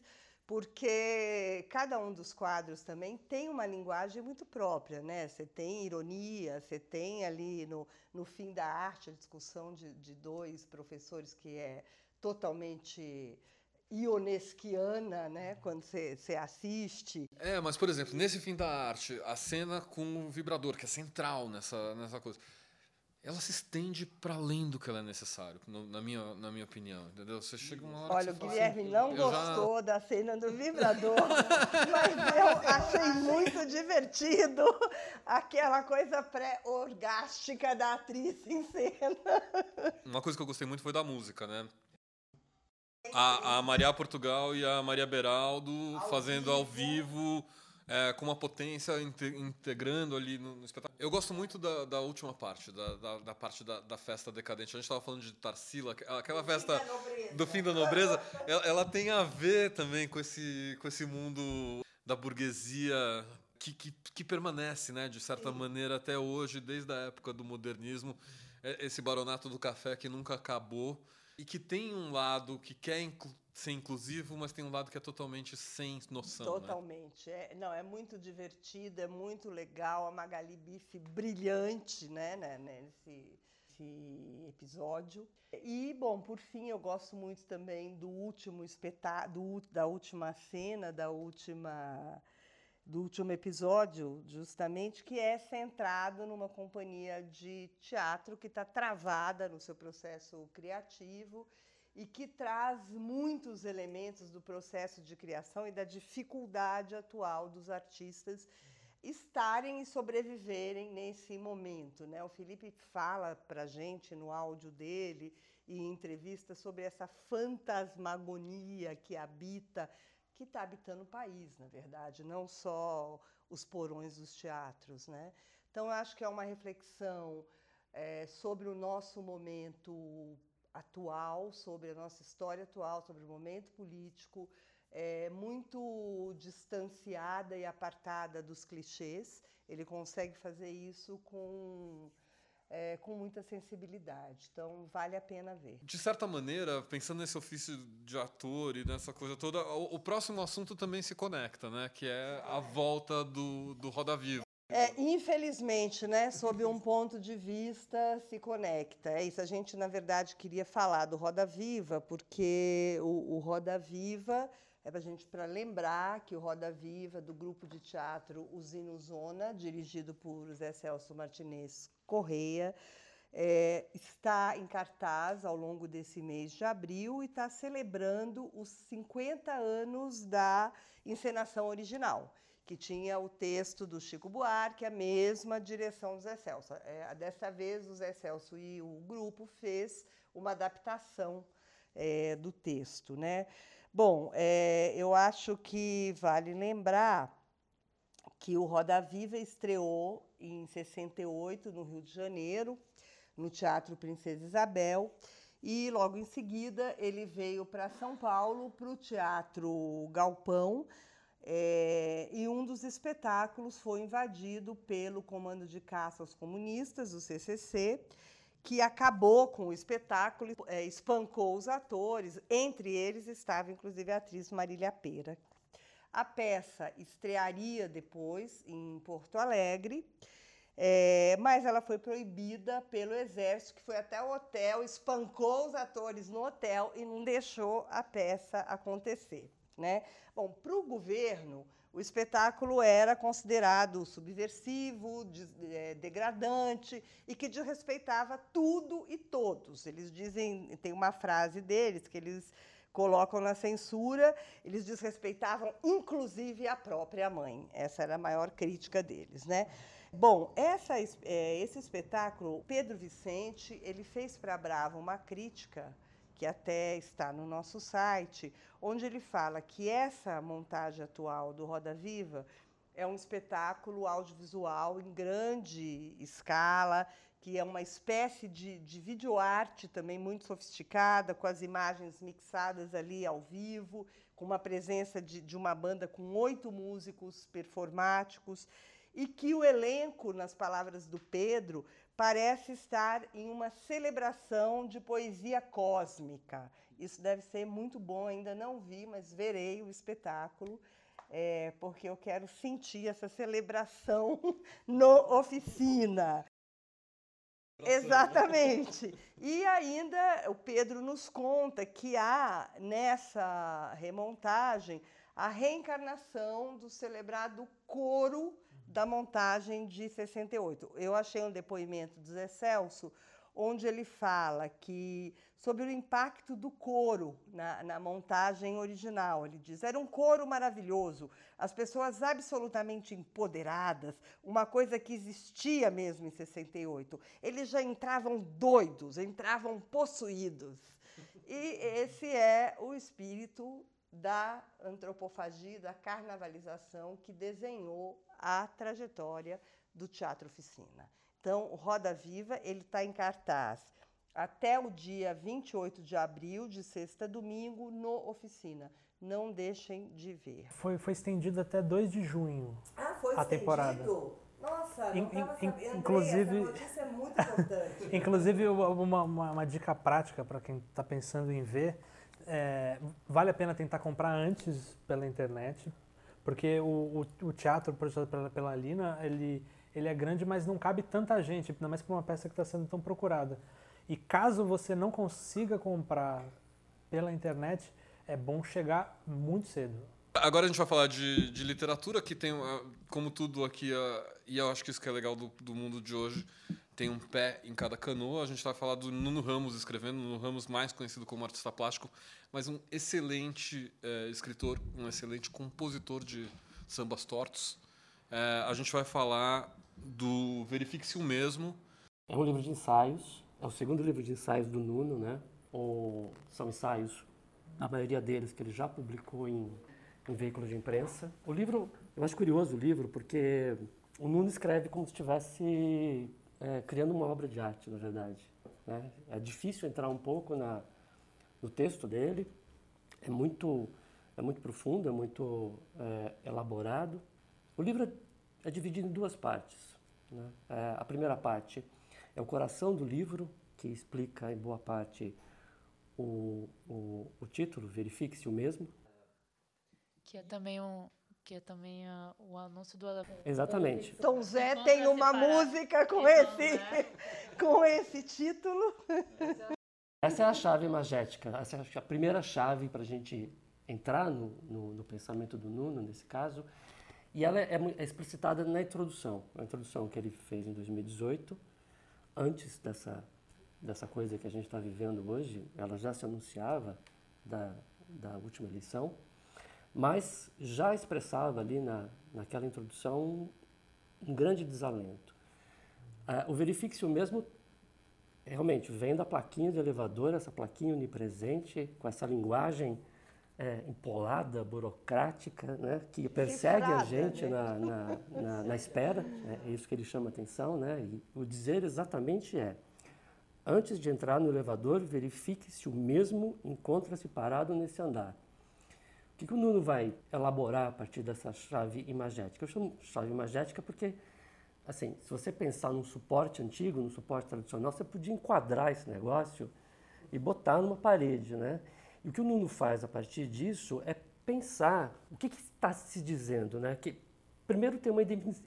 porque cada um dos quadros também tem uma linguagem muito própria, né? Você tem ironia, você tem ali no, no fim da arte a discussão de, de dois professores que é totalmente ionesquiana, né? Quando você, assiste. É, mas por exemplo, nesse fim da arte, a cena com o vibrador, que é central nessa, nessa coisa ela se estende para além do que ela é necessário, no, na, minha, na minha opinião, entendeu? Você chega uma hora Olha, o Guilherme assim, não gostou já... da cena do vibrador, *laughs* mas eu achei muito divertido aquela coisa pré-orgástica da atriz em cena. Uma coisa que eu gostei muito foi da música, né? A, a Maria Portugal e a Maria Beraldo ao fazendo vivo. ao vivo é, com uma potência integrando ali no, no, espetáculo. Eu gosto muito da, da última parte, da, da, da parte da, da, festa decadente. A gente estava falando de Tarsila, aquela festa do fim da nobreza, ela, ela, tem a ver também com esse, com esse mundo da burguesia que, que, que permanece, né, de certa Sim. maneira, até hoje, desde a época do modernismo. É, esse baronato do café que nunca acabou e que tem um lado que quer incluir ser inclusivo, mas tem um lado que é totalmente sem noção. Né? Totalmente. Né? É, não, é muito divertido, é muito legal. A Magali Bife brilhante né, né, nesse, nesse episódio. E, bom, por fim, eu gosto muito também do último espetáculo, da última cena, da última do último episódio, justamente, que é centrado numa companhia de teatro que está travada no seu processo criativo e que traz muitos elementos do processo de criação e da dificuldade atual dos artistas estarem e sobreviverem nesse momento. Né? O Felipe fala para gente no áudio dele e em entrevista sobre essa fantasmagonia que habita, que está habitando o país, na verdade, não só os porões dos teatros. Né? Então, acho que é uma reflexão é, sobre o nosso momento atual, sobre a nossa história atual, sobre o momento político, é, muito distanciada e apartada dos clichês. Ele consegue fazer isso com, é, com muita sensibilidade. Então, vale a pena ver. De certa maneira, pensando nesse ofício de ator e nessa coisa toda, o, o próximo assunto também se conecta, né? que é a volta do, do Roda Viva. É, infelizmente, né, sob um ponto de vista, se conecta. É isso. A gente, na verdade, queria falar do Roda Viva, porque o, o Roda Viva é para gente para lembrar que o Roda Viva, do grupo de teatro Usino Zona, dirigido por Zé Celso Martinez Correia, é, está em cartaz ao longo desse mês de abril e está celebrando os 50 anos da encenação original que tinha o texto do Chico Buarque, a mesma direção do Zé Celso. É, dessa vez, o Zé Celso e o grupo fez uma adaptação é, do texto. Né? Bom, é, eu acho que vale lembrar que o Roda Viva estreou em 68 no Rio de Janeiro, no Teatro Princesa Isabel, e logo em seguida ele veio para São Paulo, para o Teatro Galpão, é, e um dos espetáculos foi invadido pelo Comando de Caça aos Comunistas, o CCC, que acabou com o espetáculo, é, espancou os atores, entre eles estava inclusive a atriz Marília Pera. A peça estrearia depois em Porto Alegre, é, mas ela foi proibida pelo Exército, que foi até o hotel, espancou os atores no hotel e não deixou a peça acontecer. Né? Bom, para o governo, o espetáculo era considerado subversivo, é, degradante e que desrespeitava tudo e todos. Eles dizem, tem uma frase deles que eles colocam na censura, eles desrespeitavam inclusive a própria mãe. Essa era a maior crítica deles, né? Bom, essa, é, esse espetáculo, Pedro Vicente, ele fez para a Brava uma crítica que até está no nosso site, onde ele fala que essa montagem atual do Roda Viva é um espetáculo audiovisual em grande escala, que é uma espécie de, de videoarte também muito sofisticada, com as imagens mixadas ali ao vivo, com uma presença de, de uma banda com oito músicos performáticos, e que o elenco, nas palavras do Pedro, parece estar em uma celebração de poesia cósmica. Isso deve ser muito bom, ainda não vi, mas verei o espetáculo, é, porque eu quero sentir essa celebração *laughs* no oficina. Exatamente. E ainda o Pedro nos conta que há nessa remontagem a reencarnação do celebrado coro da montagem de 68. Eu achei um depoimento do Zé Celso onde ele fala que sobre o impacto do coro na, na, montagem original. Ele diz: era um coro maravilhoso, as pessoas absolutamente empoderadas, uma coisa que existia mesmo em 68. Eles já entravam doidos, entravam possuídos. E esse é o espírito da antropofagia, da carnavalização que desenhou a trajetória do Teatro Oficina. Então, o Roda Viva ele está em cartaz até o dia 28 de abril, de sexta a domingo, no Oficina. Não deixem de ver. Foi, foi estendido até 2 de junho ah, foi a estendido? temporada. Nossa, in, in, in, inclusive, é muito importante. *laughs* inclusive, uma, uma, uma dica prática para quem está pensando em ver, é, vale a pena tentar comprar antes pela internet, porque o, o, o teatro projetado pela, pela Lina, ele ele é grande, mas não cabe tanta gente, ainda mais para uma peça que está sendo tão procurada. E caso você não consiga comprar pela internet, é bom chegar muito cedo. Agora a gente vai falar de, de literatura, que tem, ah, como tudo aqui, ah, e eu acho que isso que é legal do, do mundo de hoje, tem um pé em cada canoa. A gente vai falar do Nuno Ramos escrevendo, Nuno Ramos mais conhecido como artista plástico, mas um excelente é, escritor, um excelente compositor de sambas tortos. É, a gente vai falar do Verifique-se o Mesmo. É um livro de ensaios, é o segundo livro de ensaios do Nuno, né? Ou são ensaios, a maioria deles, que ele já publicou em, em veículos de imprensa. O livro, eu acho curioso o livro, porque o Nuno escreve como se estivesse é, criando uma obra de arte, na verdade. Né? É difícil entrar um pouco na, no texto dele, é muito, é muito profundo, é muito é, elaborado. O livro é dividido em duas partes. Né? É, a primeira parte é o coração do livro, que explica em boa parte o, o, o título, verifique-se o mesmo. Que é também um, que é também uh, o anúncio do Exatamente. Tom Zé tem uma música com esse, *laughs* com esse título. Essa é a chave magética, essa é a primeira chave para a gente entrar no, no, no, pensamento do Nuno, nesse caso, e ela é, é explicitada na introdução, a introdução que ele fez em 2018, antes dessa, dessa coisa que a gente está vivendo hoje, ela já se anunciava da, da última eleição, mas já expressava ali na, naquela introdução um grande desalento. Uh, o verifique-se o mesmo realmente vem da plaquinha de elevador, essa plaquinha onipresente, com essa linguagem é, empolada, burocrática, né, que persegue a gente né? na, *laughs* na, na, na, espera, né, é isso que ele chama atenção, né, e o dizer exatamente é, antes de entrar no elevador, verifique se o mesmo encontra-se parado nesse andar. Que, que o Nuno vai elaborar a partir dessa chave imagética? Eu chamo chave imagética porque, assim, se você pensar num suporte antigo, num suporte tradicional, você podia enquadrar esse negócio e botar numa parede, né? E o que o Nuno faz a partir disso é pensar o que está se dizendo, né? Que primeiro tem uma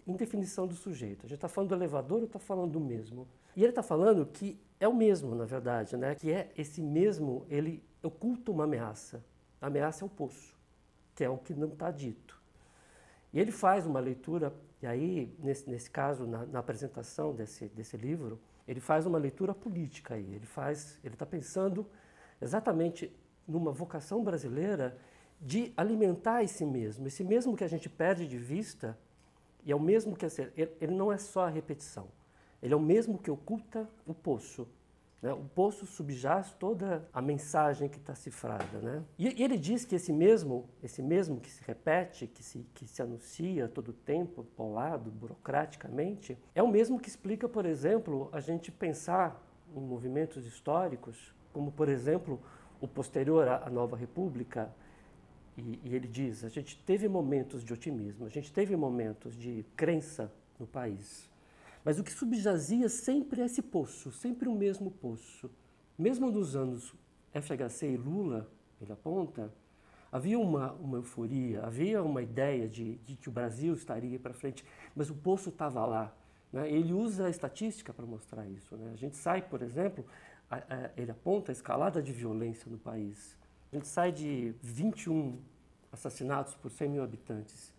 indefinição do sujeito. A gente está falando do elevador ou está falando do mesmo? E ele está falando que é o mesmo, na verdade, né? Que é esse mesmo, ele oculta uma ameaça. A ameaça é o poço, que é o que não está dito. E ele faz uma leitura, e aí, nesse, nesse caso, na, na apresentação desse, desse livro, ele faz uma leitura política aí. Ele faz, ele está pensando exatamente numa vocação brasileira de alimentar esse mesmo, esse mesmo que a gente perde de vista, e é o mesmo que ele não é só a repetição, ele é o mesmo que oculta o poço. Né? O poço subjaz toda a mensagem que está cifrada. Né? E, ele diz que esse mesmo, esse mesmo que se repete, que se, que se anuncia todo o tempo, polado, burocraticamente, é o mesmo que explica, por exemplo, a gente pensar em movimentos históricos, como, por exemplo, o posterior à Nova República, e, e, ele diz: a gente teve momentos de otimismo, a gente teve momentos de crença no país, Mas o que subjazia sempre é esse poço, sempre o mesmo poço. Mesmo nos anos FHC e Lula, ele aponta, havia uma, uma euforia, havia uma ideia de, de que o Brasil estaria para frente, mas o poço estava lá. Né? Ele usa a estatística para mostrar isso. Né? A gente sai, por exemplo, a, a, ele aponta a escalada de violência no país. A gente sai de 21 assassinatos por 100 mil habitantes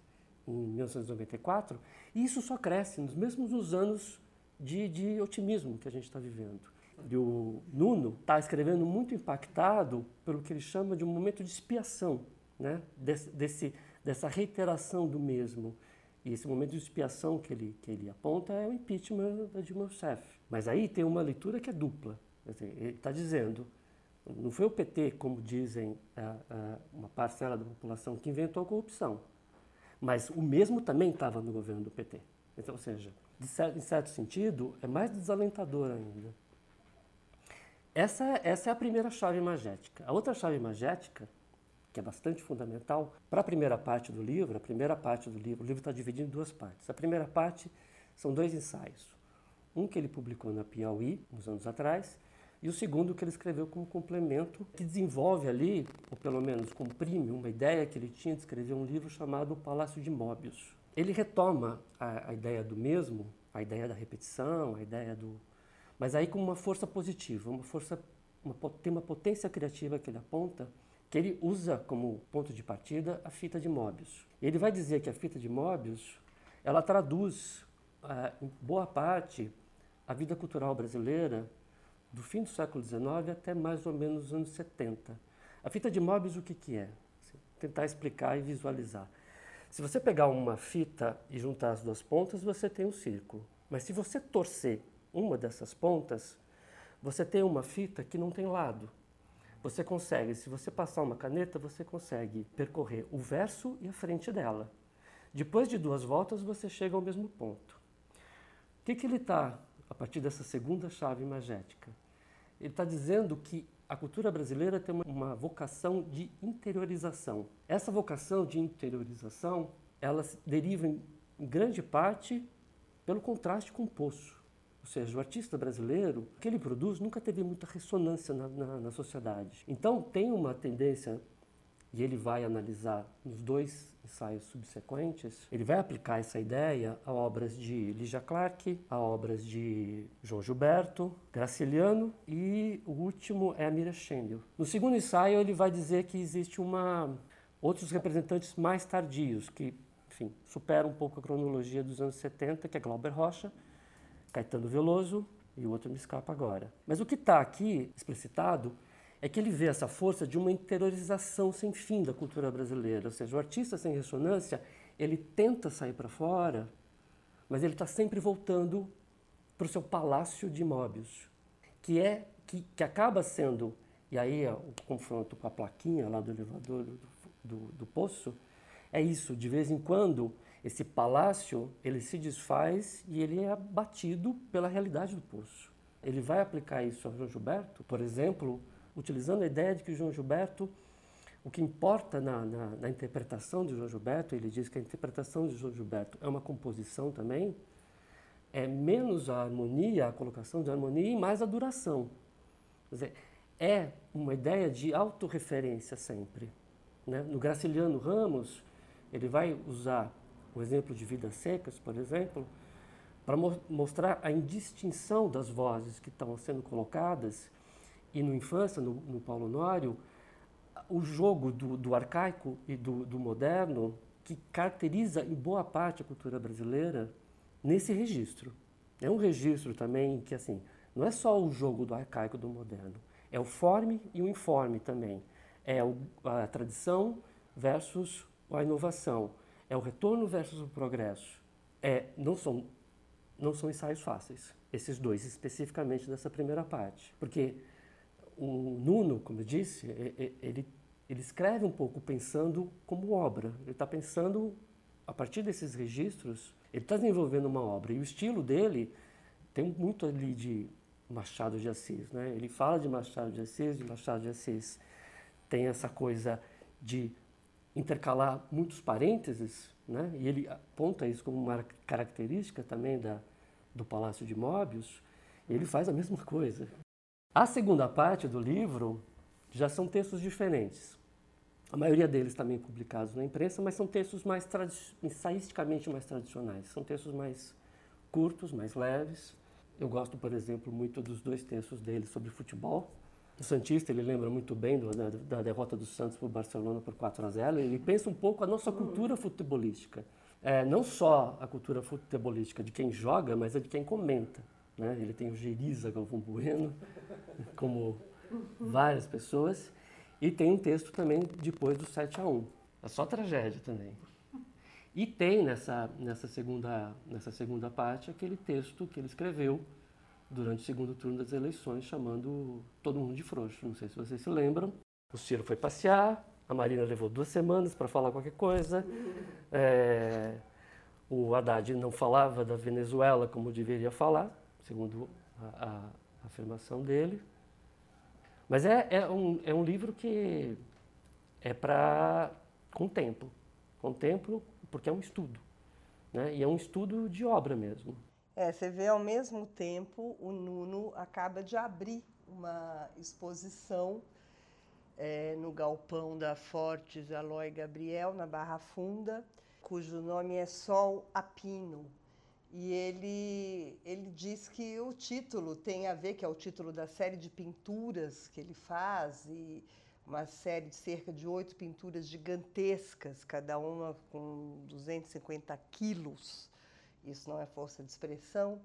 em 1994, e isso só cresce nos mesmos nos anos de, de otimismo que a gente está vivendo. E o Nuno está escrevendo muito impactado pelo que ele chama de um momento de expiação, né? Des, desse, dessa reiteração do mesmo. E esse momento de expiação que ele, que ele aponta é o impeachment da Dilma Rousseff. Mas aí tem uma leitura que é dupla. Ele está dizendo, não foi o PT, como dizem uma parcela da população, que inventou a corrupção. Mas o mesmo também estava no governo do PT. Então, ou seja, certo, em certo sentido, é mais desalentador ainda. Essa, essa é a primeira chave imagética. A outra chave imagética, que é bastante fundamental, para a primeira parte do livro, a primeira parte do livro, o livro está dividido em duas partes. A primeira parte são dois ensaios. Um que ele publicou na Piauí, uns anos atrás, e o segundo que ele escreveu como complemento, que desenvolve ali, ou pelo menos comprime, uma ideia que ele tinha de escrever um livro chamado O Palácio de Móbius. Ele retoma a, a ideia do mesmo, a ideia da repetição, a ideia do. Mas aí com uma força positiva, uma força. Uma, tem uma potência criativa que ele aponta, que ele usa como ponto de partida a fita de Móbius. Ele vai dizer que a fita de Móbius ela traduz, ah, em boa parte, a vida cultural brasileira do fim do século XIX até mais ou menos os anos 70. A fita de Mobius, o que, que é? Tentar explicar e visualizar. Se você pegar uma fita e juntar as duas pontas, você tem um círculo. Mas se você torcer uma dessas pontas, você tem uma fita que não tem lado. Você consegue, se você passar uma caneta, você consegue percorrer o verso e a frente dela. Depois de duas voltas, você chega ao mesmo ponto. O que, que ele está, a partir dessa segunda chave imagética? Ele está dizendo que a cultura brasileira tem uma, vocação de interiorização. Essa vocação de interiorização, ela deriva em grande parte pelo contraste com o poço. Ou seja, o artista brasileiro, o que ele produz nunca teve muita ressonância na, na, na sociedade. Então, tem uma tendência e ele vai analisar nos dois ensaios subsequentes, ele vai aplicar essa ideia a obras de Lígia Clark, a obras de João Gilberto, Graciliano e o último é a Mira Schendel. No segundo ensaio ele vai dizer que existe uma outros representantes mais tardios que, enfim, superam um pouco a cronologia dos anos 70, que é Glauber Rocha, Caetano Veloso e o outro me escapa agora. Mas o que está aqui explicitado é que ele vê essa força de uma interiorização sem fim da cultura brasileira. Ou seja, o artista sem ressonância, ele tenta sair para fora, mas ele está sempre voltando para o seu palácio de Móbius, que é que, que acaba sendo, e aí é o confronto com a plaquinha lá do elevador do, do, do poço, é isso, de vez em quando esse palácio ele se desfaz e ele é abatido pela realidade do poço. Ele vai aplicar isso a João Gilberto, por exemplo, utilizando a ideia de que o João Gilberto, o que importa na, na, na, interpretação de João Gilberto, ele diz que a interpretação de João Gilberto é uma composição também, é menos a harmonia, a colocação de harmonia e mais a duração. Quer dizer, é uma ideia de autorreferência sempre. Né? No Graciliano Ramos, ele vai usar o exemplo de Vidas Secas, por exemplo, para mo mostrar a indistinção das vozes que estão sendo colocadas e no Infância, no, no Paulo Nório, o jogo do, do arcaico e do, do, moderno que caracteriza em boa parte a cultura brasileira nesse registro. É um registro também que, assim, não é só o jogo do arcaico e do moderno, é o forme e o informe também. É o, a tradição versus a inovação, é o retorno versus o progresso. É, não, são, não são ensaios fáceis, esses dois especificamente dessa primeira parte, porque o Nuno, como eu disse, ele, ele escreve um pouco pensando como obra. Ele está pensando, a partir desses registros, ele está desenvolvendo uma obra. E o estilo dele tem muito ali de Machado de Assis. Né? Ele fala de Machado de Assis, de Machado de Assis. Tem essa coisa de intercalar muitos parênteses, né? e ele aponta isso como uma característica também da, do Palácio de Móbios, ele faz a mesma coisa. A segunda parte do livro já são textos diferentes. A maioria deles também publicados na imprensa, mas são textos mais ensaísticamente mais tradicionais. São textos mais curtos, mais leves. Eu gosto, por exemplo, muito dos dois textos dele sobre futebol. O Santista, ele lembra muito bem do, da, da, derrota do Santos para o Barcelona por 4 a 0. Ele pensa um pouco a nossa cultura futebolística. É, não só a cultura futebolística de quem joga, mas a de quem comenta. Né? Ele tem o Geriza Galvão *laughs* Bueno, como várias pessoas. E tem um texto também depois do 7 a 1. É só tragédia também. E tem nessa, nessa, segunda, nessa segunda parte aquele texto que ele escreveu durante o segundo turno das eleições, chamando todo mundo de frouxo. Não sei se vocês se lembram. O Ciro foi passear, a Marina levou duas semanas para falar qualquer coisa. É, o Haddad não falava da Venezuela como deveria falar, segundo a, a afirmação dele. Mas é, é, um, é um livro que é para. Com tempo, porque é um estudo. Né? E é um estudo de obra mesmo. É, você vê ao mesmo tempo, o Nuno acaba de abrir uma exposição é, no galpão da Fortes Aloy Gabriel, na Barra Funda, cujo nome é Sol a Pino. E ele, ele diz que o título tem a ver, que é o título da série de pinturas que ele faz, e uma série de cerca de oito pinturas gigantescas, cada uma com 250 quilos. Isso não é força de expressão.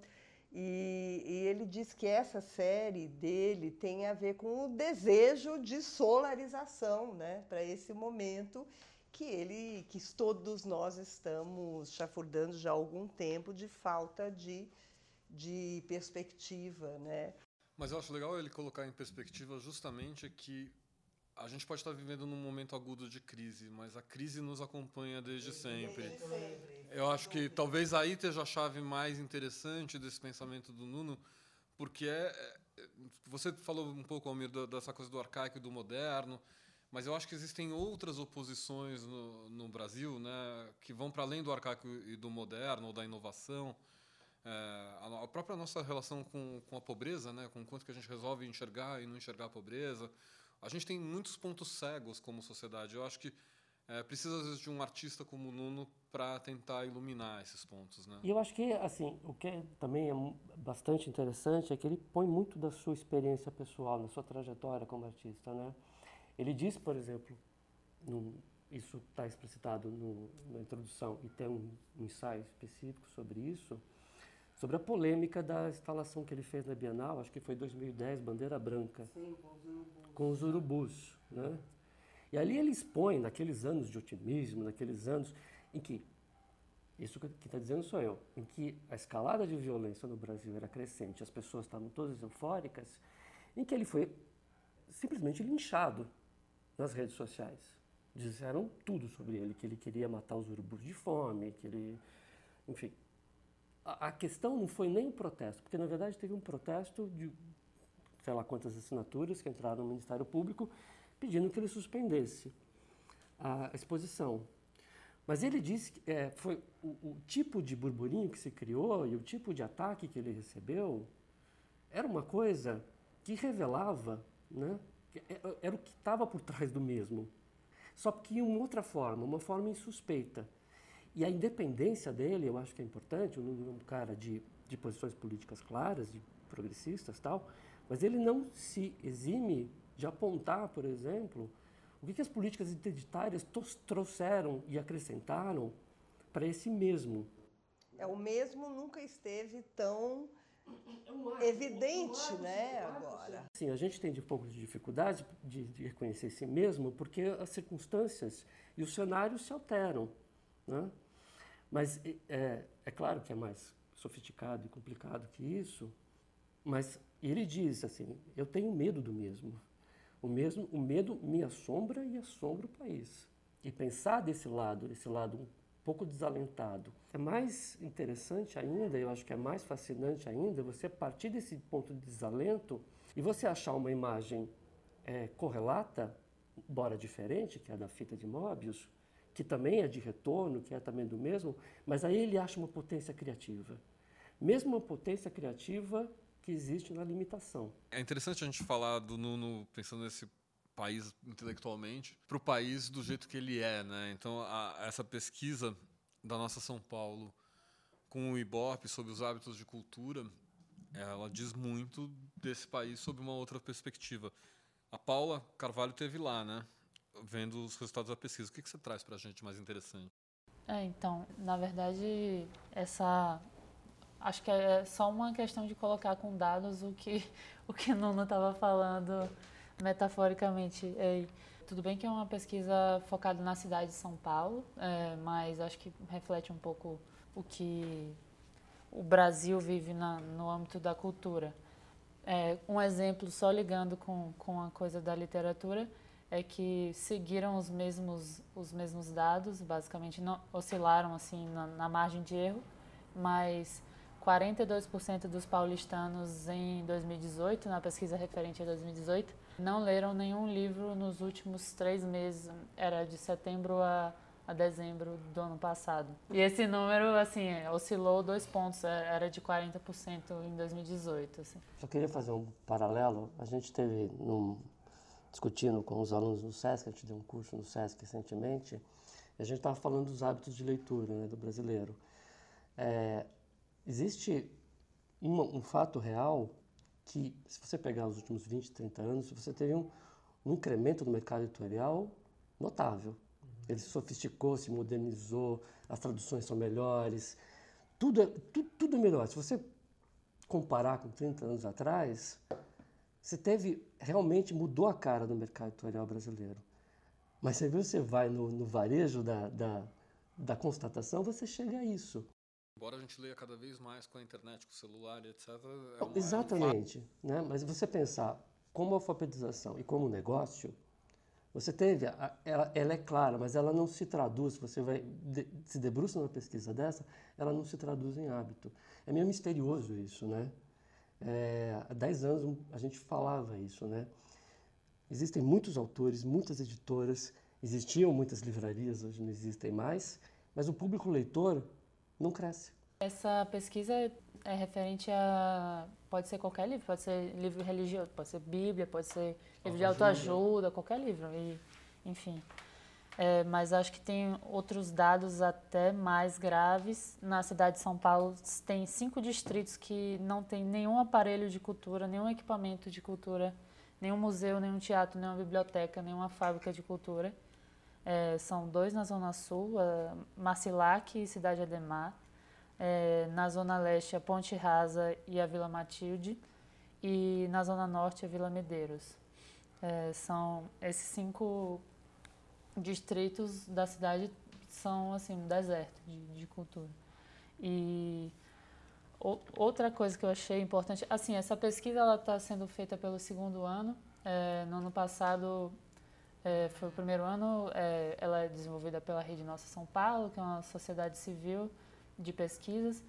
E, e, ele diz que essa série dele tem a ver com o desejo de solarização né, para esse momento que ele, que todos nós estamos chafurdando já há algum tempo de falta de, de perspectiva, né? Mas eu acho legal ele colocar em perspectiva justamente que a gente pode estar vivendo num momento agudo de crise, mas a crise nos acompanha desde sempre. Eu acho que talvez aí esteja a chave mais interessante desse pensamento do Nuno, porque é, é você falou um pouco, Almir, dessa coisa do arcaico e do moderno. Mas eu acho que existem outras oposições no, no Brasil, né, que vão para além do arcaico e do moderno ou da inovação. É, a, própria nossa relação com, com a pobreza, né, com quanto que a gente resolve enxergar e não enxergar a pobreza. A gente tem muitos pontos cegos como sociedade. Eu acho que é, precisa às vezes de um artista como o Nuno para tentar iluminar esses pontos, né? E eu acho que assim o que também é bastante interessante é que ele põe muito da sua experiência pessoal, na sua trajetória como artista, né? Ele diz, por exemplo, isso está explicitado no, na introdução e tem um, um, ensaio específico sobre isso, sobre a polêmica da instalação que ele fez na Bienal, acho que foi 2010, Bandeira Branca, Sim, com os urubus. Com os urubus né? E ali ele expõe, naqueles anos de otimismo, naqueles anos em que, isso que está dizendo sou eu, em que a escalada de violência no Brasil era crescente, as pessoas estavam todas eufóricas, em que ele foi simplesmente linchado nas redes sociais. Disseram tudo sobre ele, que ele queria matar os urubus de fome, que ele. Enfim. A, a questão não foi nem o protesto, porque na verdade teve um protesto de sei lá quantas assinaturas que entraram no Ministério Público pedindo que ele suspendesse a exposição. Mas ele disse que é, foi o, o, tipo de burburinho que se criou e o tipo de ataque que ele recebeu era uma coisa que revelava né, era o que estava por trás do mesmo. Só que em uma outra forma, uma forma insuspeita. E a independência dele, eu acho que é importante, um, um cara de, de posições políticas claras, de progressistas tal, mas ele não se exime de apontar, por exemplo, o que, que as políticas identitárias trouxeram e acrescentaram para esse mesmo. É, o mesmo nunca esteve tão evidente, né, agora. Sim, a gente tem de pouco de dificuldade de, de, reconhecer esse mesmo, porque as circunstâncias e os cenários se alteram, né? Mas é, é claro que é mais sofisticado e complicado que isso, mas ele diz assim, eu tenho medo do mesmo. O mesmo, o medo me assombra e assombra o país. E pensar desse lado, esse lado pouco desalentado. É mais interessante ainda, eu acho que é mais fascinante ainda, você partir desse ponto de desalento e você achar uma imagem é, correlata, embora diferente, que é a da fita de Mobius, que também é de retorno, que é também do mesmo, mas aí ele acha uma potência criativa. mesmo uma potência criativa que existe na limitação. É interessante a gente falar do Nuno pensando nesse país intelectualmente para o país do jeito que ele é, né? Então a, essa pesquisa da nossa São Paulo com o Ibope sobre os hábitos de cultura, ela diz muito desse país sob uma outra perspectiva. A Paula Carvalho teve lá, né? Vendo os resultados da pesquisa. O que, que você traz para a gente mais interessante? É, então, na verdade, essa acho que é só uma questão de colocar com dados o que *laughs* o que Nuno estava falando metaforicamente. É, tudo bem que é uma pesquisa focada na cidade de São Paulo, é, mas acho que reflete um pouco o que o Brasil vive na, no âmbito da cultura. É, um exemplo, só ligando com, com a coisa da literatura, é que seguiram os mesmos, os mesmos dados, basicamente não oscilaram assim na, na margem de erro, mas 42% dos paulistanos em 2018, na pesquisa referente a 2018, não leram nenhum livro nos últimos três meses, era de setembro a a dezembro do ano passado. E esse número, assim, oscilou dois pontos, é, era de 40% em 2018. Assim. Só queria fazer um paralelo. A gente teve num, discutindo com os alunos do SESC, a gente deu um curso no SESC recentemente, e a gente estava falando dos hábitos de leitura né, do brasileiro. É, existe uma, um fato real que, se você pegar os últimos 20, 30 anos, você teve um, um incremento no mercado editorial notável. Ele se sofisticou, se modernizou, as traduções são melhores, tudo é, tudo, tudo melhor. Se você comparar com 30 anos atrás, você teve, realmente mudou a cara do mercado editorial brasileiro. Mas você você vai no, no varejo da, da, da constatação, você chega a isso. Embora a gente leia cada vez mais com a internet, com o celular, etc. É uma, Exatamente. É um né? Mas você pensar como alfabetização e como negócio, você teve, ela, ela, é clara, mas ela não se traduz, você vai de, se debruça numa pesquisa dessa, ela não se traduz em hábito. É meio misterioso isso, né? É, há 10 anos a gente falava isso, né? Existem muitos autores, muitas editoras, existiam muitas livrarias, hoje não existem mais, mas o público leitor não cresce. Essa pesquisa é referente a. Pode ser qualquer livro, pode ser livro religioso, pode ser Bíblia, pode ser livro de autoajuda, qualquer livro. E, enfim. É, mas acho que tem outros dados até mais graves. Na cidade de São Paulo, tem cinco distritos que não tem nenhum aparelho de cultura, nenhum equipamento de cultura, nenhum museu, nenhum teatro, nenhuma biblioteca, nenhuma fábrica de cultura. É, são dois na Zona Sul, Marcilac e Cidade Ademar é, na Zona Leste a Ponte Rasa e a Vila Matilde, e na Zona Norte a Vila Medeiros. É, são esses cinco distritos da cidade são assim um deserto de, de cultura. E o, outra coisa que eu achei importante, assim, essa pesquisa ela está sendo feita pelo segundo ano. É, no ano passado é, foi o primeiro ano. É, ela é desenvolvida pela Rede Nossa São Paulo, que é uma sociedade civil de pesquisas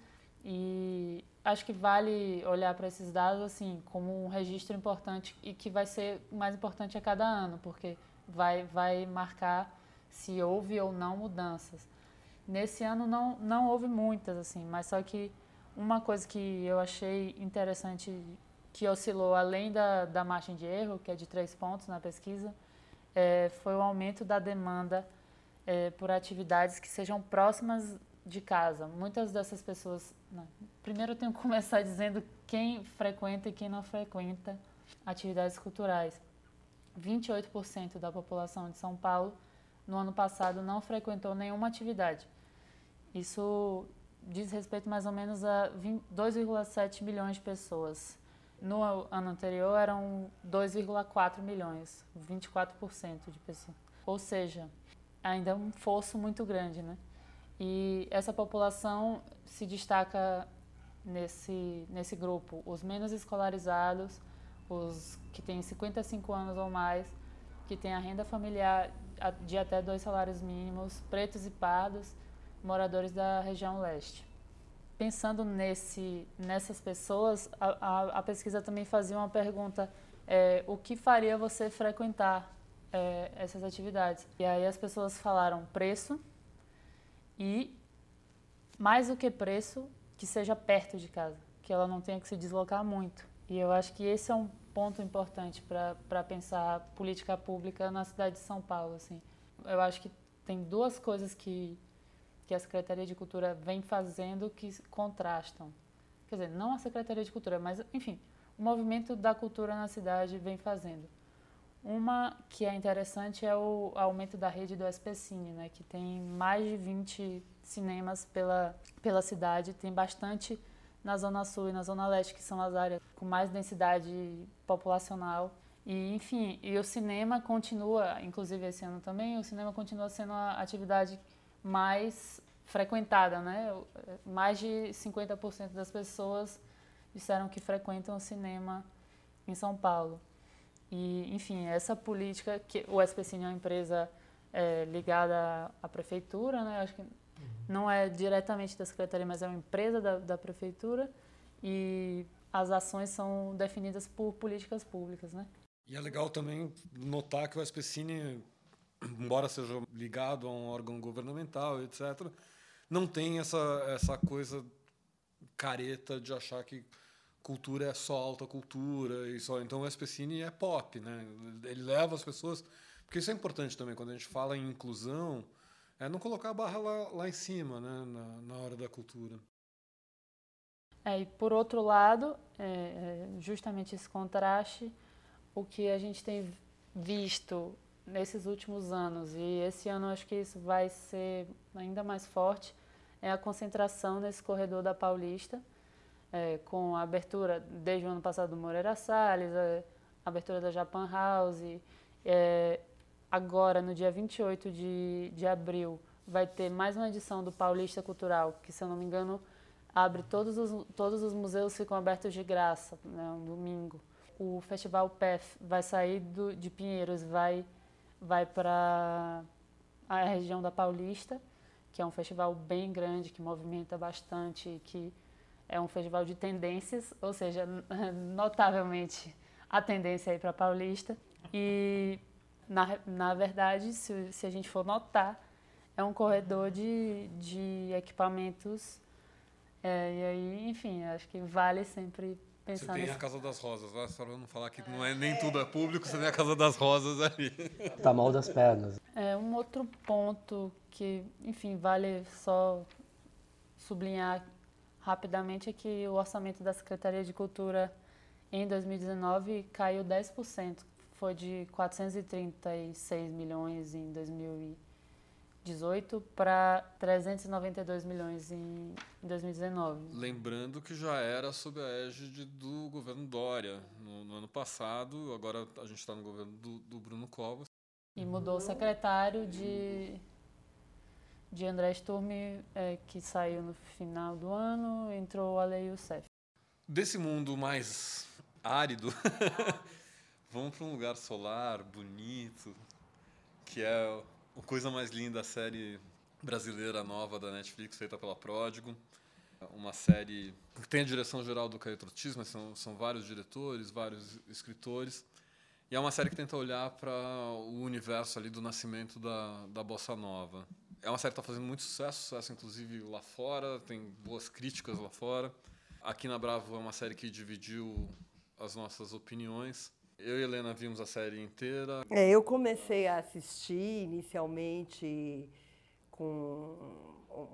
e acho que vale olhar para esses dados assim como um registro importante e que vai ser mais importante a cada ano, porque vai vai marcar se houve ou não mudanças. Nesse ano não não houve muitas assim, mas só que uma coisa que eu achei interessante que oscilou além da, da margem de erro, que é de três pontos na pesquisa, é, foi o aumento da demanda é, por atividades que sejam próximas de casa. Muitas dessas pessoas. Não, primeiro eu tenho que *laughs* começar dizendo quem frequenta e quem não frequenta atividades culturais. 28% da população de São Paulo no ano passado não frequentou nenhuma atividade. Isso diz respeito mais ou menos a 2,7 milhões de pessoas. No ano anterior eram 2,4 milhões, 24% de pessoas. Ou seja, ainda é um fosso muito grande, né? E essa população se destaca nesse, nesse grupo: os menos escolarizados, os que têm 55 anos ou mais, que têm a renda familiar de até dois salários mínimos, pretos e pardos, moradores da região leste. Pensando nesse, nessas pessoas, a, a, a pesquisa também fazia uma pergunta: é, o que faria você frequentar é, essas atividades? E aí as pessoas falaram preço, e, mais do que preço, que seja perto de casa, que ela não tenha que se deslocar muito. E eu acho que esse é um ponto importante para pensar política pública na cidade de São Paulo. Assim. Eu acho que tem duas coisas que, que a Secretaria de Cultura vem fazendo que contrastam. Quer dizer, não a Secretaria de Cultura, mas, enfim, o movimento da cultura na cidade vem fazendo. Uma que é interessante é o aumento da rede do SPCine, né, que tem mais de 20 cinemas pela, pela cidade, tem bastante na Zona Sul e na Zona Leste, que são as áreas com mais densidade populacional. E, enfim, e o cinema continua, inclusive esse ano também, o cinema continua sendo a atividade mais frequentada, né? Mais de 50% das pessoas disseram que frequentam o cinema em São Paulo. E, enfim, essa política, que o SPCine é uma empresa é, ligada à prefeitura, né? Acho que não é diretamente da secretaria, mas é uma empresa da, da prefeitura e as ações são definidas por políticas públicas, né? E é legal também notar que o SPCine, *clears throat* embora seja ligado a um órgão governamental, etc., não tem essa, essa coisa careta de achar que cultura é só alta cultura e só então o SPCine é pop, né? Ele leva as pessoas, porque isso é importante também quando a gente fala em inclusão, é não colocar a barra lá, lá em cima, né, na, na hora da cultura. É, e por outro lado, é, é justamente esse contraste, o que a gente tem visto nesses últimos anos, e esse ano acho que isso vai ser ainda mais forte, é a concentração nesse corredor da Paulista, é, com a abertura desde o ano passado do Moreira Salles, a abertura da Japan House. É, agora, no dia 28 de, de abril, vai ter mais uma edição do Paulista Cultural, que, se eu não me engano, abre todos os, todos os museus ficam abertos de graça, né, um domingo. O Festival PEF vai sair do, de Pinheiros, vai, vai para a região da Paulista, que é um festival bem grande, que movimenta bastante, que é um festival de tendências, ou seja, *laughs* notavelmente a tendência aí para Paulista. E, na, na verdade, se, se a gente for notar, é um corredor de, de equipamentos. É, e aí, enfim, acho que vale sempre pensar Você tem nesse... a Casa das Rosas, né? só para não falar que não é nem tudo é público, você tem a Casa das Rosas ali. *laughs* Tá mal das pernas. É, um outro ponto que, enfim, vale só sublinhar rapidamente é que o orçamento da Secretaria de Cultura em 2019 caiu 10%, foi de 436 milhões em 2018 para 392 milhões em 2019. Lembrando que já era sob a égide do governo Dória no, no ano passado, agora a gente está no governo do, do Bruno Covas. E mudou o secretário de de André Sturm, é, que saiu no final do ano, entrou o Ale Youssef. Desse mundo mais árido, *laughs* vamos para um lugar solar, bonito, que é a coisa mais linda, a série brasileira nova da Netflix, feita pela Pródigo. Uma série que tem a direção geral do Caio Trotis, mas são, são vários diretores, vários escritores. E é uma série que tenta olhar para o universo ali do nascimento da, da bossa nova é uma série que está fazendo muito sucesso, sucesso inclusive lá fora, tem boas críticas lá fora. Aqui na Bravo é uma série que dividiu as nossas opiniões. Eu e Helena vimos a série inteira. É, eu comecei a assistir inicialmente com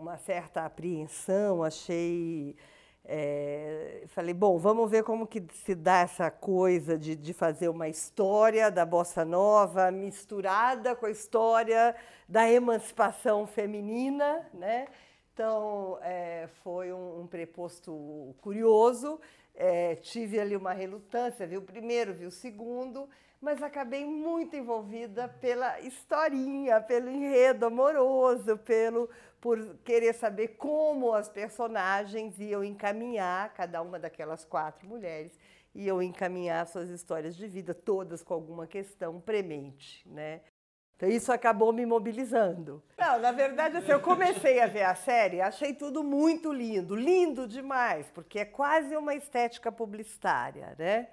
uma certa apreensão, achei é, falei, bom, vamos ver como que se dá essa coisa de, de fazer uma história da bossa nova misturada com a história da emancipação feminina, né? Então, é, foi um, um, preposto curioso. É, tive ali uma relutância, vi o primeiro, vi o segundo, mas acabei muito envolvida pela historinha, pelo enredo amoroso, pelo por querer saber como as personagens iam encaminhar, cada uma daquelas quatro mulheres, iam encaminhar suas histórias de vida, todas com alguma questão premente. Né? Então, isso acabou me mobilizando. Não, na verdade, assim, eu comecei a ver a série, achei tudo muito lindo, lindo demais, porque é quase uma estética publicitária, né?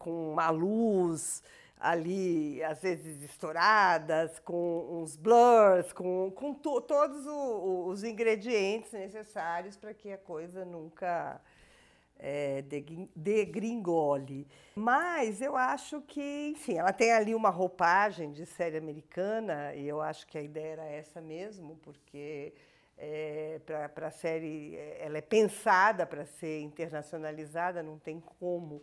com uma luz, ali, às vezes estouradas, com uns blurs, com, com to, todos o, os ingredientes necessários para que a coisa nunca é, degringole. Mas eu acho que, enfim, ela tem ali uma roupagem de série americana, e eu acho que a ideia era essa mesmo, porque é, para a série ela é pensada para ser internacionalizada, não tem como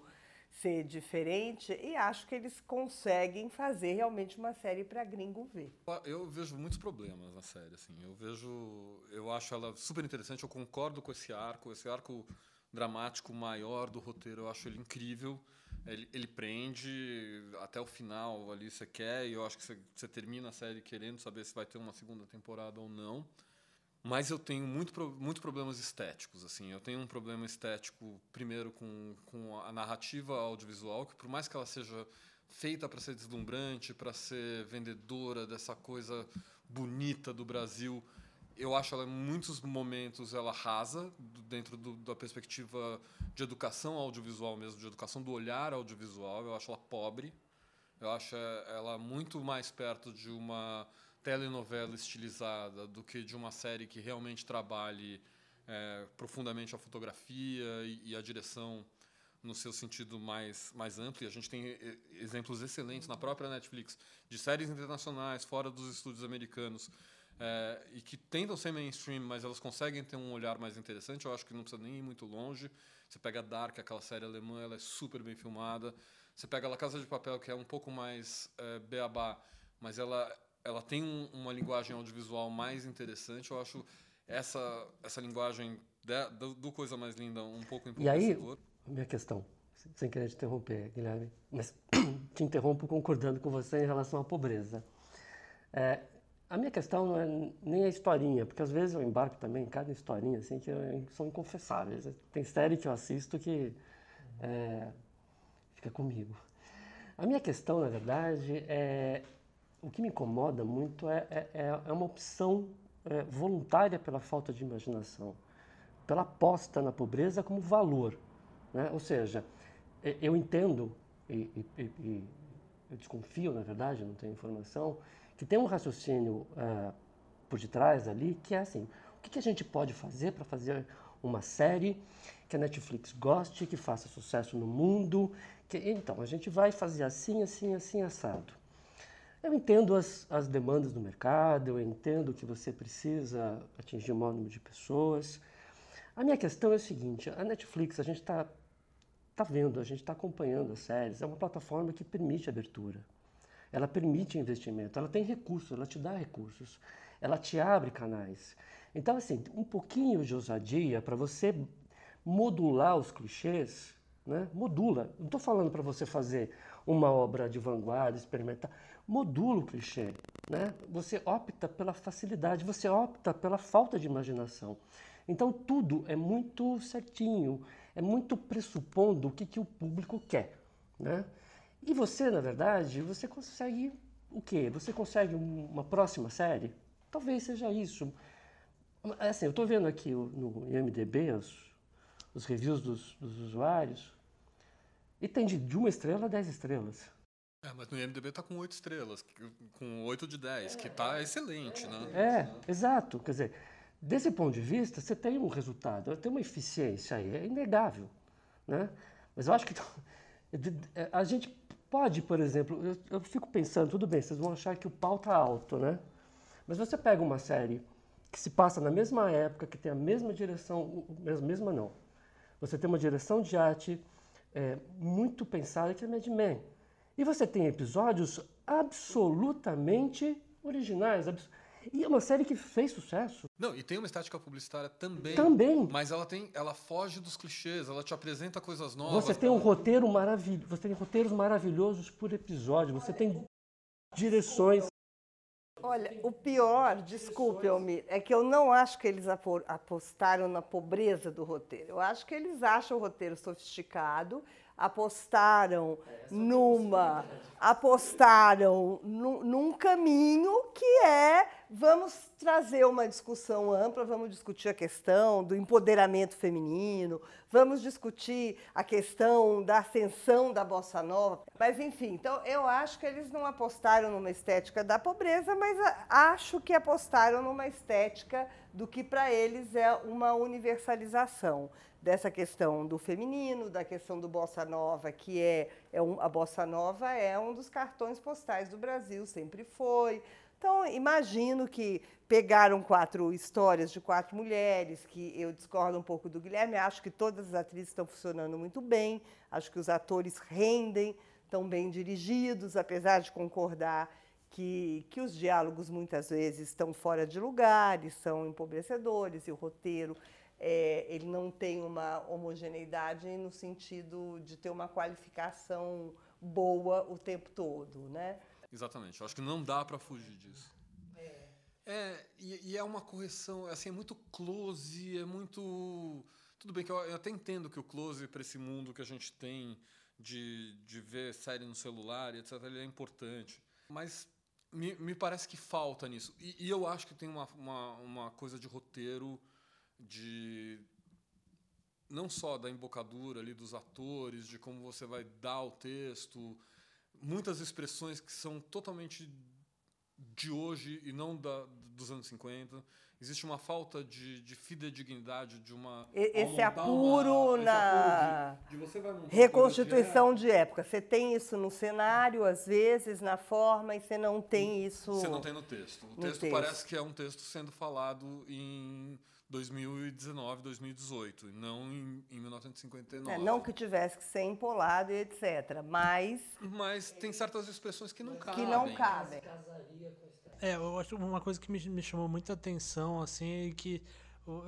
ser diferente e acho que eles conseguem fazer realmente uma série para gringo ver. Eu vejo muitos problemas na série, assim. Eu vejo, eu acho ela super interessante. Eu concordo com esse arco, esse arco dramático maior do roteiro. Eu acho ele incrível. Ele, ele prende até o final ali você quer e eu acho que você, você termina a série querendo saber se vai ter uma segunda temporada ou não. Mas eu tenho muito, muito problemas estéticos. assim. Eu tenho um problema estético, primeiro, com, com a narrativa audiovisual, que por mais que ela seja feita para ser deslumbrante, para ser vendedora dessa coisa bonita do Brasil, eu acho ela em muitos momentos ela rasa dentro do, da perspectiva de educação audiovisual mesmo, de educação do olhar audiovisual. Eu acho ela pobre. Eu acho ela muito mais perto de uma telenovela estilizada do que de uma série que realmente trabalhe é, profundamente a fotografia e, e, a direção no seu sentido mais, mais amplo. E a gente tem exemplos excelentes na própria Netflix de séries internacionais fora dos estúdios americanos é, e que tentam ser mainstream, mas elas conseguem ter um olhar mais interessante. Eu acho que não precisa nem ir muito longe. Você pega Dark, aquela série alemã, ela é super bem filmada. Você pega La Casa de Papel, que é um pouco mais é, beabá, mas ela ela tem um, uma linguagem audiovisual mais interessante. Eu acho essa, essa linguagem de, do, do, Coisa Mais Linda um pouco E aí, minha questão, sem querer te interromper, Guilherme, mas *clears throat* te interrompo concordando com você em relação à pobreza. É, a minha questão não é nem a historinha, porque às vezes eu embarco também em cada historinha assim, que são inconfessáveis. Tem série que eu assisto que é, fica comigo. A minha questão, na verdade, é o que me incomoda muito é, é, é, é uma opção é, voluntária pela falta de imaginação, pela aposta na pobreza como valor. Né? Ou seja, eu entendo e, e, e, eu desconfio, na verdade, não tenho informação, que tem um raciocínio uh, por detrás ali que é assim: o que, que a gente pode fazer para fazer uma série que a Netflix goste, que faça sucesso no mundo? Que, então, a gente vai fazer assim, assim, assim, assado. Eu entendo as, as demandas do mercado, eu entendo que você precisa atingir o maior número de pessoas. A minha questão é a seguinte: a Netflix, a gente está tá vendo, a gente está acompanhando as séries, é uma plataforma que permite abertura, ela permite investimento, ela tem recursos, ela te dá recursos, ela te abre canais. Então, assim, um pouquinho de ousadia para você modular os clichês, né? modula. Não estou falando para você fazer uma obra de vanguarda, experimentar modula o clichê. Né? Você opta pela facilidade, você opta pela falta de imaginação. Então tudo é muito certinho, é muito pressupondo o que, que o público quer. Né? E você, na verdade, você consegue o quê? Você consegue uma próxima série? Talvez seja isso. Assim, eu estou vendo aqui no IMDB os, os reviews dos, dos usuários e tem de, de uma estrela a dez estrelas. É, mas no IMDB tá com 8 estrelas, com 8 de 10, que tá excelente, né? É, exato. Quer dizer, desse ponto de vista, você tem um resultado, tem uma eficiência aí, é inegável, né? Mas eu acho que *laughs* a gente pode, por exemplo, eu, eu fico pensando, tudo bem, vocês vão achar que o pau tá alto, né? Mas você pega uma série que se passa na mesma época, que tem a mesma direção, mesma não, você tem uma direção de arte é, muito pensada que é Mad Men. E você tem episódios absolutamente originais. Abs e é uma série que fez sucesso. Não, e tem uma estética publicitária também. Também. Mas ela tem, ela foge dos clichês, ela te apresenta coisas novas. Você tem um roteiro maravilhoso, você tem roteiros maravilhosos por episódio, você tem direções. Olha, o pior, desculpe, Almir, é que eu não acho que eles apostaram na pobreza do roteiro. Eu acho que eles acham o roteiro sofisticado, apostaram numa apostaram num, num, caminho que é vamos trazer uma discussão ampla, vamos discutir a questão do empoderamento feminino, vamos discutir a questão da ascensão da bossa nova. Mas, enfim, então eu acho que eles não apostaram numa estética da pobreza, mas acho que apostaram numa estética do que para eles é uma universalização dessa questão do feminino, da questão do bossa nova, que é, é um, a bossa nova é um dos cartões postais do Brasil, sempre foi. Então, imagino que pegaram quatro histórias de quatro mulheres, que eu discordo um pouco do Guilherme, acho que todas as atrizes estão funcionando muito bem, acho que os atores rendem, estão bem dirigidos, apesar de concordar que, que os diálogos muitas vezes estão fora de lugar e são empobrecedores, e o roteiro é, ele não tem uma homogeneidade no sentido de ter uma qualificação boa o tempo todo, né? Exatamente. Eu acho que não dá para fugir disso. É. É, e, e, é uma correção, assim, é muito close, é muito. Tudo bem que eu, eu até entendo que o close para esse mundo que a gente tem de, de ver série no celular, etc., ele é importante. Mas me, me parece que falta nisso. E, e eu acho que tem uma, uma, uma coisa de roteiro, de não só da embocadura ali dos atores, de como você vai dar o texto, muitas expressões que são totalmente de hoje e não da, dos anos 50. Existe uma falta de, de fidedignidade, de uma. Esse apuro uma, na esse apuro de, de reconstituição de época. Você tem isso no cenário, às vezes, na forma, e você não tem isso. Você não tem no texto. O texto, texto parece que é um texto sendo falado em 2019, 2018, não em, em 1959. É, não que tivesse que ser empolado e etc. Mas. Mas tem certas expressões que não cabem. Que não cabem. É, eu acho uma coisa que me, me chamou muita atenção, assim, é que,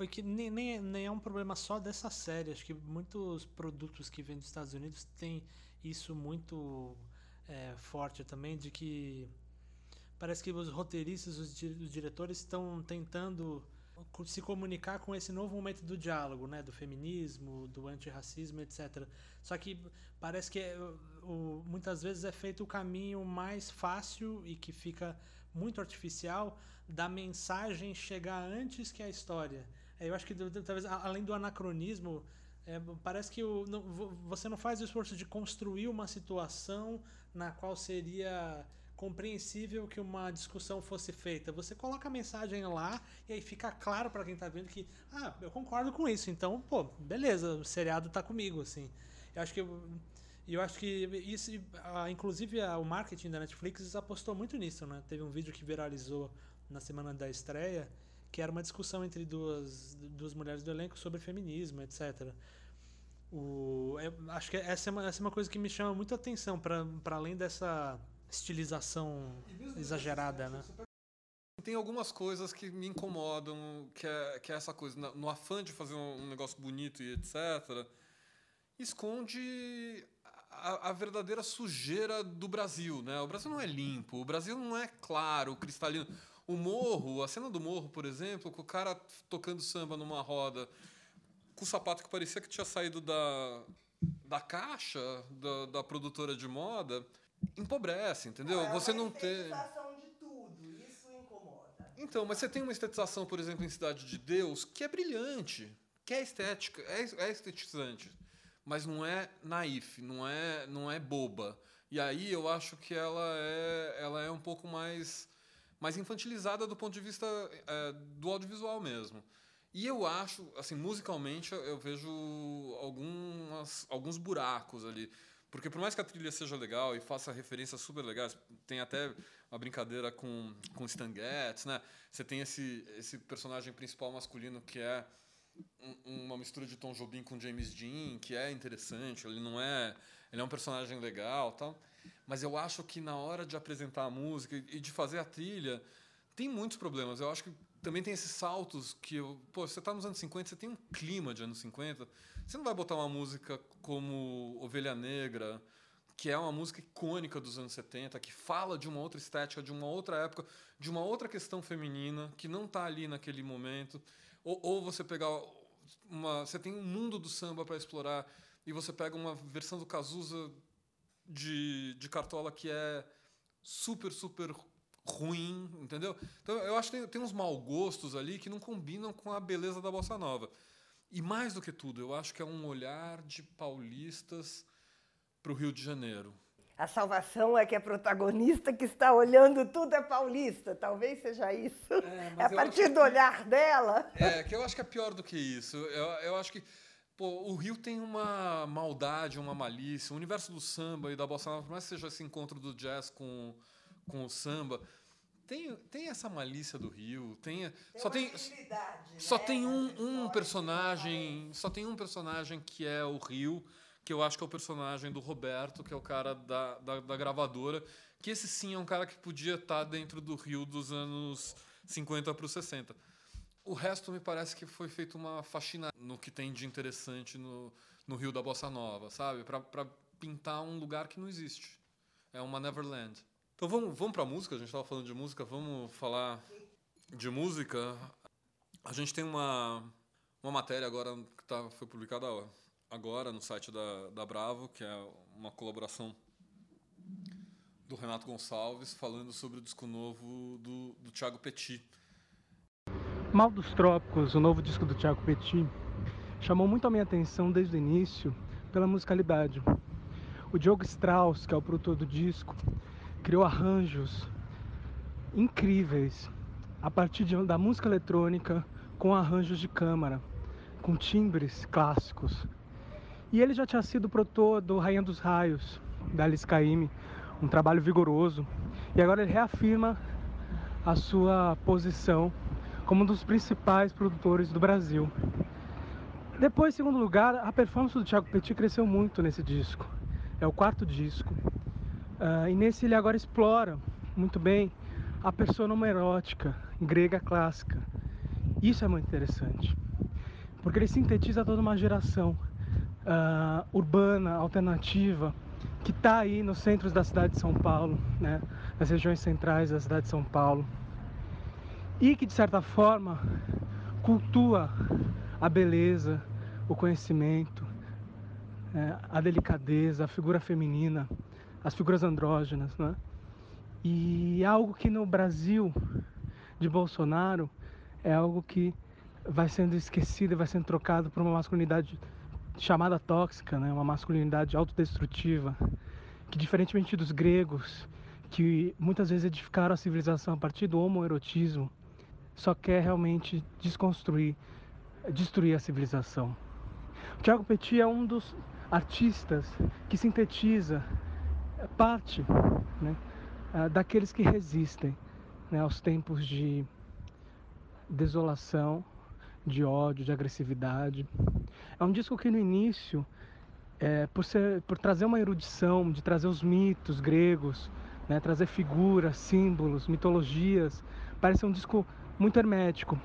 é que nem, nem, nem é um problema só dessa série. Acho que muitos produtos que vêm dos Estados Unidos têm isso muito é, forte também, de que parece que os roteiristas, os, os diretores estão tentando se comunicar com esse novo momento do diálogo, né, do feminismo, do antirracismo, etc. Só que parece que é, o, muitas vezes é feito o caminho mais fácil e que fica muito artificial da mensagem chegar antes que a história. Eu acho que talvez além do anacronismo, é, parece que o, não, você não faz o esforço de construir uma situação na qual seria compreensível que uma discussão fosse feita. Você coloca a mensagem lá e aí fica claro para quem está vendo que, ah, eu concordo com isso. Então, pô, beleza, o seriado está comigo, assim. Eu acho que eu acho que isso, inclusive o marketing da Netflix apostou muito nisso, né? Teve um vídeo que viralizou na semana da estreia, que era uma discussão entre duas, duas mulheres do elenco sobre feminismo, etc. O, eu acho que essa é, uma, essa é uma coisa que me chama muito atenção, para além dessa estilização exagerada, né? Tem algumas coisas que me incomodam, que é, que é essa coisa, no afã de fazer um negócio bonito e etc., esconde a, a, verdadeira sujeira do Brasil, né? O Brasil não é limpo, o Brasil não é claro, cristalino. O morro, a cena do morro, por exemplo, com o cara tocando samba numa roda, com o sapato que parecia que tinha saído da, da caixa da, da produtora de moda empobrece, entendeu? É você não tem. de tudo, isso incomoda. Então, mas você tem uma estetização, por exemplo, em Cidade de Deus, que é brilhante, que é estética, é, é estetizante, mas não é naif, não é, não é boba. E aí eu acho que ela é, ela é um pouco mais, mais infantilizada do ponto de vista é, do audiovisual mesmo. E eu acho, assim, musicalmente, eu vejo algumas, alguns buracos ali. Porque por mais que a trilha seja legal e faça referências super legais, tem até uma brincadeira com, com Stan Getz, né? Você tem esse, esse personagem principal masculino que é um, uma mistura de Tom Jobim com James Dean, que é interessante, ele não é... Ele é um personagem legal tal. Mas eu acho que na hora de apresentar a música e de fazer a trilha, tem muitos problemas. Eu acho que também tem esses saltos que... Eu, pô, você está nos anos 50, você tem um clima de anos 50 você não vai botar uma música como Ovelha Negra, que é uma música icônica dos anos 70, que fala de uma outra estética, de uma outra época, de uma outra questão feminina, que não está ali naquele momento. Ou, ou, você pegar uma. Você tem um mundo do samba para explorar, e você pega uma versão do Cazuza de, de Cartola que é super, super ruim, entendeu? Então eu acho que tem, tem uns mau gostos ali que não combinam com a beleza da bossa nova. E mais do que tudo, eu acho que é um olhar de paulistas para o Rio de Janeiro. A salvação é que a protagonista que está olhando tudo é paulista. Talvez seja isso. É, é *laughs* a partir do que... olhar dela. É, que eu acho que é pior do que isso. Eu, eu acho que pô, o Rio tem uma maldade, uma malícia. O universo do samba e da bossa nova, por mais que seja esse encontro do jazz com, com o samba, tem, tem essa malícia do Rio, tem, tem só tem só né? tem um, um personagem, só tem um personagem que é o Rio, que eu acho que é o personagem do Roberto, que é o cara da, da, da gravadora, que esse sim é um cara que podia estar dentro do Rio dos anos 50 para os 60. O resto me parece que foi feito uma faxina no que tem de interessante no, no Rio da Bossa Nova, sabe? Para pintar um lugar que não existe. É uma Neverland. Então vamos, vamos para música, a gente estava falando de música, vamos falar de música. A gente tem uma, uma matéria agora que tá, foi publicada agora no site da, da Bravo, que é uma colaboração do Renato Gonçalves, falando sobre o disco novo do, do Thiago Petit. Mal dos Trópicos, o novo disco do Thiago Petit, chamou muito a minha atenção desde o início pela musicalidade. O Diogo Strauss, que é o produtor do disco, criou arranjos incríveis a partir de, da música eletrônica com arranjos de câmara, com timbres clássicos. E ele já tinha sido produtor do Rainha dos Raios, da Alice Caymmi, um trabalho vigoroso. E agora ele reafirma a sua posição como um dos principais produtores do Brasil. Depois, em segundo lugar, a performance do Thiago Petit cresceu muito nesse disco. É o quarto disco. Uh, e nesse ele agora explora muito bem a persona erótica grega clássica. Isso é muito interessante, porque ele sintetiza toda uma geração uh, urbana, alternativa, que está aí nos centros da cidade de São Paulo, né, nas regiões centrais da cidade de São Paulo, e que de certa forma cultua a beleza, o conhecimento, né, a delicadeza, a figura feminina as figuras andrógenas, né? E algo que no Brasil de Bolsonaro é algo que vai sendo esquecido vai sendo trocado por uma masculinidade chamada tóxica, né? Uma masculinidade autodestrutiva, que diferentemente dos gregos, que muitas vezes edificaram a civilização a partir do homoerotismo, só quer realmente desconstruir, destruir a civilização. O Tiago Petit é um dos artistas que sintetiza parte né, daqueles que resistem né, aos tempos de desolação, de ódio, de agressividade. É um disco que no início, é, por, ser, por trazer uma erudição, de trazer os mitos gregos, né, trazer figuras, símbolos, mitologias, parece um disco muito hermético.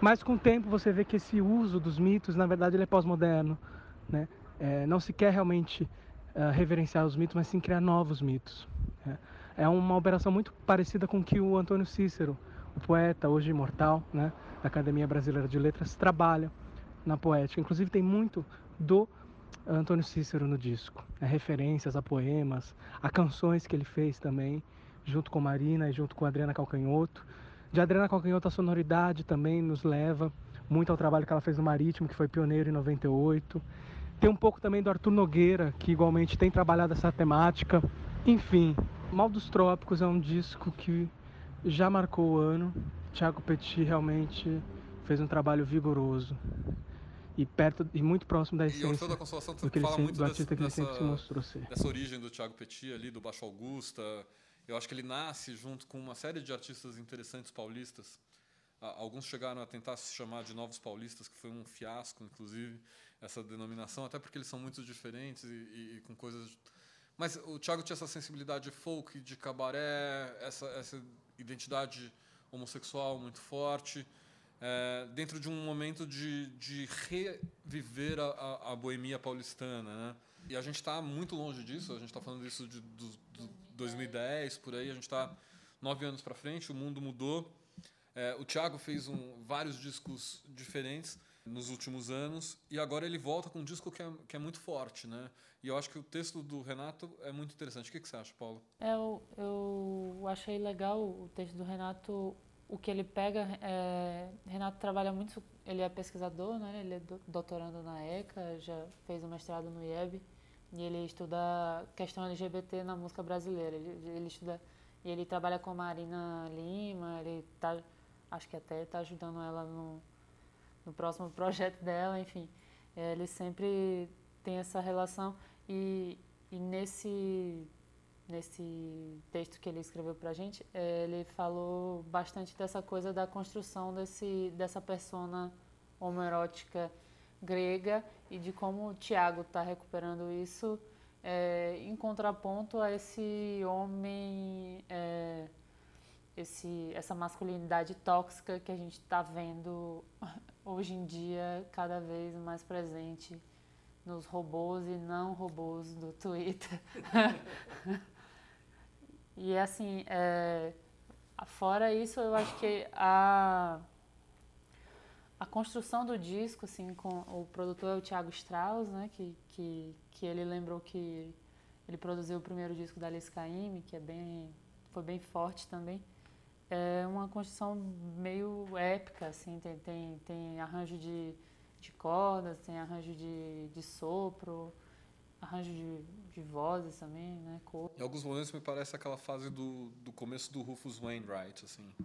Mas com o tempo você vê que esse uso dos mitos, na verdade, ele é pós-moderno. Né? É, não se quer realmente uh, reverenciar os mitos, mas sim criar novos mitos. É, é uma operação muito parecida com que o Antônio Cícero, o poeta hoje imortal, né, da Academia Brasileira de Letras, trabalha na poética. Inclusive tem muito do Antônio Cícero no disco, é, referências a poemas, a canções que ele fez também, junto com Marina e junto com Adriana Calcanhoto. De Adriana Calcanhoto a sonoridade também nos leva muito ao trabalho que ela fez no Marítimo, que foi pioneiro em 98. Tem um pouco também do Arthur Nogueira, que igualmente tem trabalhado essa temática. Enfim, Mal dos Trópicos é um disco que já marcou o ano. Tiago Petit realmente fez um trabalho vigoroso e perto e muito próximo da essência da Consolação do, que ele, muito do artista que ele sempre se mostrou ser. Dessa origem do Tiago Petit ali, do Baixo Augusta. Eu acho que ele nasce junto com uma série de artistas interessantes paulistas. Alguns chegaram a tentar se chamar de Novos Paulistas, que foi um fiasco, inclusive essa denominação, até porque eles são muito diferentes e, e, e com coisas. Mas o Thiago tinha essa sensibilidade folk, de cabaré, essa, essa identidade homossexual muito forte, é, dentro de um momento de, de reviver a, a, boemia paulistana. Né? E a gente está muito longe disso, a gente está falando disso de, do, do 2010, por aí, a gente está nove anos para frente, o mundo mudou. É, o Thiago fez um, vários discos diferentes nos últimos anos e agora ele volta com um disco que é, que é muito forte, né? E eu acho que o texto do Renato é muito interessante. O que, que você acha, Paulo? É, eu, eu achei legal o texto do Renato. O que ele pega, é, Renato trabalha muito, ele é pesquisador, né? Ele é doutorando na ECA, já fez o mestrado no IEB e ele estuda questão LGBT na música brasileira. Ele, ele estuda e ele trabalha com a Marina Lima, ele tá, acho que até está ajudando ela no, no próximo *laughs* projeto dela, enfim. É, ele sempre tem essa relação e, e nesse nesse texto que ele escreveu para a gente, é, ele falou bastante dessa coisa da construção desse dessa persona homoerótica grega e de como o Tiago está recuperando isso é, em contraponto a esse homem é, esse, essa masculinidade tóxica que a gente está vendo hoje em dia cada vez mais presente nos robôs e não robôs do Twitter. *laughs* e assim, é, fora isso, eu acho que a, a construção do disco, assim, com o produtor é o Thiago Strauss, né, que, que, que ele lembrou que ele produziu o primeiro disco da Alice Caymmi, que é bem, foi bem forte também é uma construção meio épica, assim, tem, tem, tem arranjo de, de cordas, tem arranjo de, de sopro, arranjo de, de vozes também, né? Cor. Em alguns momentos me parece aquela fase do, do começo do Rufus Wainwright, assim. É.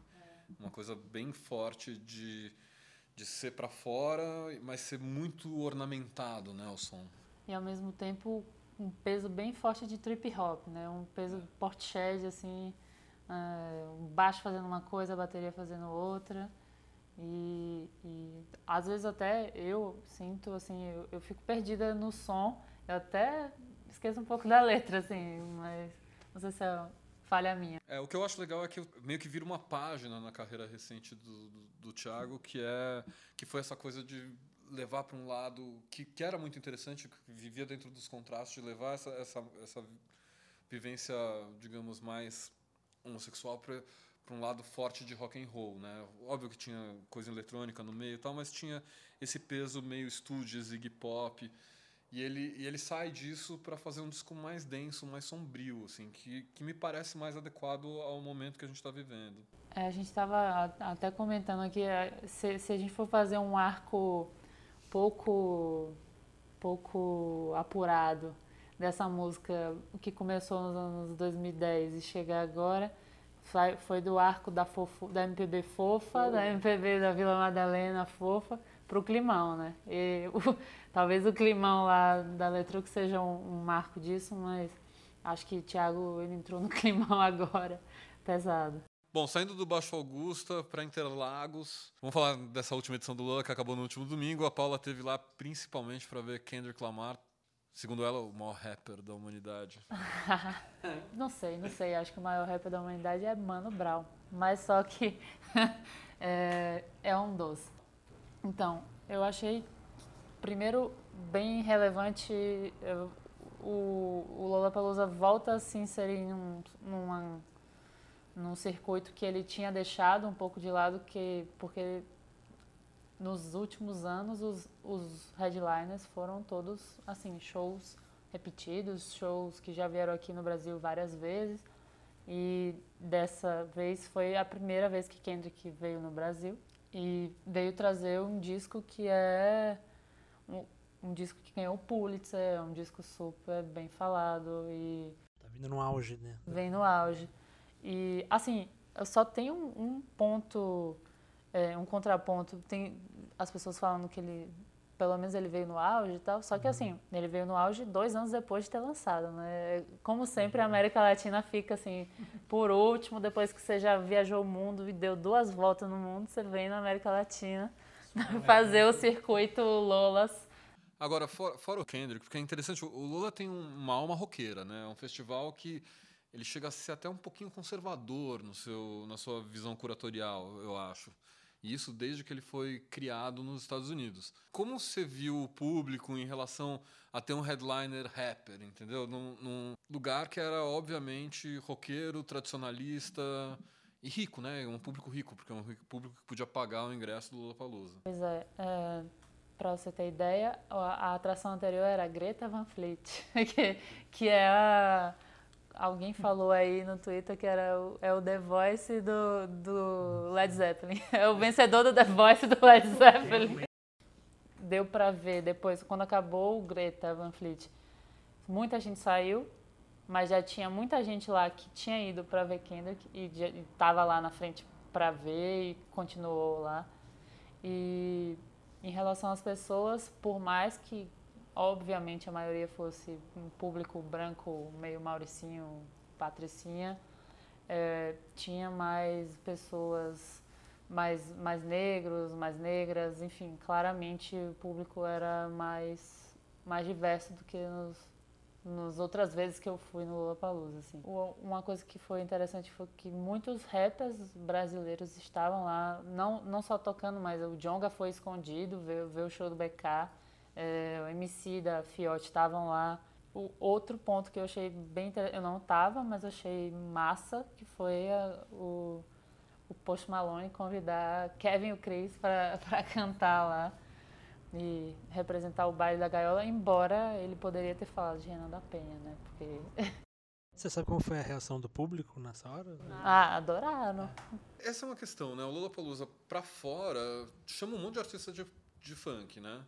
Uma coisa bem forte de, de ser para fora, mas ser muito ornamentado, né, o som. E ao mesmo tempo um peso bem forte de trip hop, né? Um peso é. portishead, assim, uh, baixo fazendo uma coisa, a bateria fazendo outra. E, e às vezes até eu sinto assim, eu, eu, fico perdida no som, eu até esqueço um pouco *laughs* da letra, assim, mas não sei se é falha minha. É, o que eu acho legal é que meio que vira uma página na carreira recente do, do, do Thiago, que é que foi essa coisa de levar para um lado que, que era muito interessante, que vivia dentro dos contrastes, de levar essa, essa, essa vivência, digamos, mais homossexual para para um lado forte de rock and roll, né? Óbvio que tinha coisa eletrônica no meio e tal, mas tinha esse peso meio estúdio, Ziggy Pop. E ele, e ele sai disso para fazer um disco mais denso, mais sombrio, assim, que, que me parece mais adequado ao momento que a gente está vivendo. É, a gente estava até comentando aqui, é, se, se a gente for fazer um arco pouco, pouco apurado dessa música que começou nos anos 2010 e chegar agora foi do arco da, fofo, da MPB fofa, da MPB da Vila Madalena fofa, para o climão, né? E, o, *laughs* talvez o climão lá da Letrux seja um, um, marco disso, mas acho que o Thiago ele entrou no *laughs* climão agora, pesado. Bom, saindo do Baixo Augusta para Interlagos, vamos falar dessa última edição do Lula que acabou no último domingo. A Paula teve lá principalmente para ver Kendrick Lamar Segundo ela, o maior rapper da humanidade. *laughs* não sei, não sei. Acho que o maior rapper da humanidade é Mano Brown. Mas só que *laughs* é, é um doce. Então, eu achei, primeiro, bem relevante. Eu, o, o Lollapalooza volta a se inserir num, numa, num circuito que ele tinha deixado um pouco de lado, que, porque nos últimos anos os, os headliners foram todos assim shows repetidos, shows que já vieram aqui no Brasil várias vezes e dessa vez foi a primeira vez que Kendrick veio no Brasil e veio trazer um disco que é um, um disco que ganhou o Pulitzer, é um disco super bem falado e tá vindo no auge, né? Vem no auge e assim eu só tenho um, um ponto é, um contraponto. Tem as pessoas falando que ele, pelo menos ele veio no auge e tal. Só que assim, ele veio no auge dois anos depois de ter lançado, né? Como sempre, a América Latina fica assim, por último, depois que você já viajou o mundo e deu duas voltas no mundo, você vem na América Latina *laughs* fazer o circuito Lolas. Agora, fora, fora, o Kendrick, porque é interessante, o Lula tem uma alma roqueira, né? É um festival que ele chega a ser até um pouquinho conservador no seu, na sua visão curatorial, eu acho. E isso desde que ele foi criado nos Estados Unidos. Como você viu o público em relação a ter um headliner rapper, entendeu? Num, num lugar que era, obviamente, roqueiro, tradicionalista e rico, né? Um público rico, porque é um público que podia pagar o ingresso do Lollapalooza. Pois é, é para você ter ideia, a, a, atração anterior era Greta Van Fleet, *laughs* que, que é a. Alguém falou aí no Twitter que era o, é o The Voice do, do Led Zeppelin. *laughs* É o vencedor do The Voice do Led Zeppelin. Deu para ver depois, quando acabou o Greta Van Fleet, muita gente saiu, mas já tinha muita gente lá que tinha ido para ver Kendrick e estava lá na frente para ver e continuou lá. E em relação às pessoas, por mais que obviamente a maioria fosse um público branco, meio mauricinho, patricinha, é, tinha mais pessoas mais, mais negros, mais negras, enfim, claramente o público era mais, mais diverso do que nos, nas outras vezes que eu fui no Lollapalooza, assim. Uma coisa que foi interessante foi que muitos rappers brasileiros estavam lá, não, não só tocando, mas o Jonga foi escondido, veio, veio o show do BK, é, o MC da Fiote estavam lá. O outro ponto que eu achei bem interessante, eu não tava, mas achei massa, que foi a, o, o Post Malone convidar Kevin e o Chris para *laughs* cantar lá e representar o baile da gaiola, embora ele poderia ter falado de Renan da Penha, né? Porque. *laughs* Você sabe como foi a reação do público nessa hora? Ah, adoraram. Essa é uma questão, né? O Lula Palusa pra fora chama um monte de artista de, de funk, né?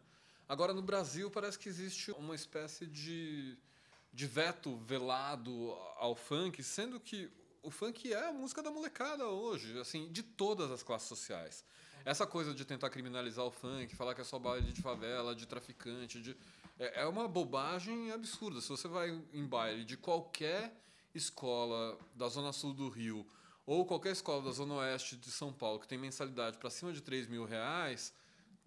Agora no Brasil parece que existe uma espécie de, de veto velado ao funk, sendo que o funk é a música da molecada hoje, assim, de todas as classes sociais. Essa coisa de tentar criminalizar o funk, falar que é só baile de favela, de traficante, de... É, é uma bobagem absurda. Se você vai em baile de qualquer escola da Zona Sul do Rio ou qualquer escola da Zona Oeste de São Paulo que tem mensalidade para cima de 3 mil reais,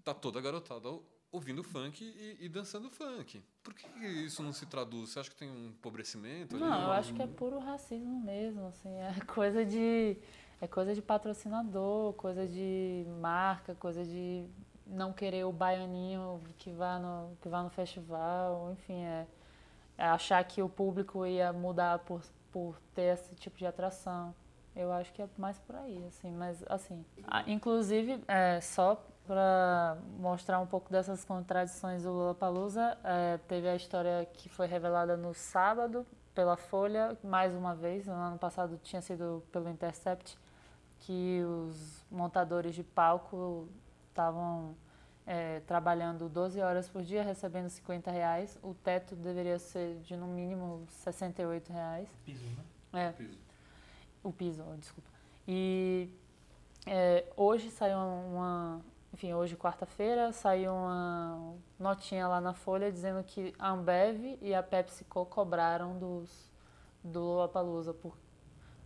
tá toda garotada ouvindo funk e, e, dançando funk. Por que isso não se traduz? Você acha que tem um empobrecimento? Não, ali? eu acho que é puro racismo mesmo, assim, é *laughs* coisa de é coisa de patrocinador, coisa de marca, coisa de não querer o baianinho que vá no, que vá no festival, enfim, é, é achar que o público ia mudar por, por ter esse tipo de atração. Eu acho que é mais por aí, assim, mas assim, inclusive, é, só para mostrar um pouco dessas contradições do Lollapalooza, é, teve a história que foi revelada no sábado pela Folha, mais uma vez, no ano passado tinha sido pelo Intercept, que os montadores de palco estavam é, trabalhando 12 horas por dia, recebendo 50 reais. O teto deveria ser de no mínimo 68 reais. Piso, né? É. Piso. O piso, desculpa. E é, hoje saiu uma, enfim, hoje quarta-feira saiu uma notinha lá na Folha dizendo que a Ambev e a PepsiCo cobraram dos do Lollapalooza por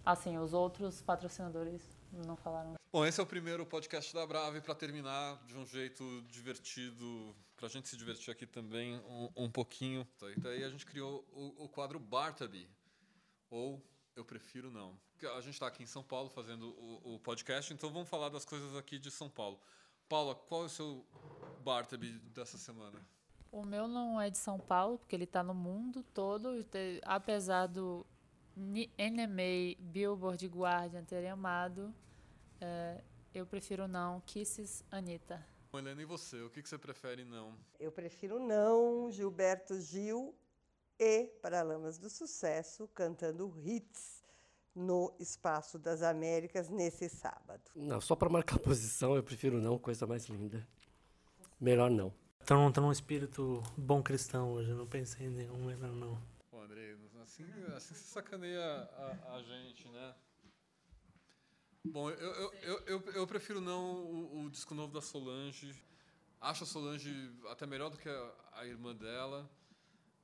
assim, os outros patrocinadores não falaram. Bom, esse é o primeiro podcast da Brave para terminar de um jeito divertido, para a gente se divertir aqui também um, um pouquinho. E daí a gente criou o, o quadro Bartaby, ou Eu Prefiro Não. A gente está aqui em São Paulo fazendo o, o, podcast, então vamos falar das coisas aqui de São Paulo. Paula, qual é o seu Bartaby dessa semana? O meu não é de São Paulo, porque ele está no mundo todo, apesar do NMA, Billboard Guardian terem amado, é, eu prefiro não. Kisses, Anitta. Helena, e você? O que, que você prefere não? Eu prefiro não, Gilberto Gil e Paralamas do Sucesso cantando hits no Espaço das Américas nesse sábado. Não, só para marcar posição, eu prefiro não, coisa mais linda. Melhor não. Estão num espírito bom cristão hoje, não pensei em nenhum melhor não. Pô, Andrei, assim, assim você sacaneia a, a gente, né? Bom, eu, eu, eu, eu, eu prefiro não o, o, disco novo da Solange. Acho a Solange até melhor do que a, a, irmã dela,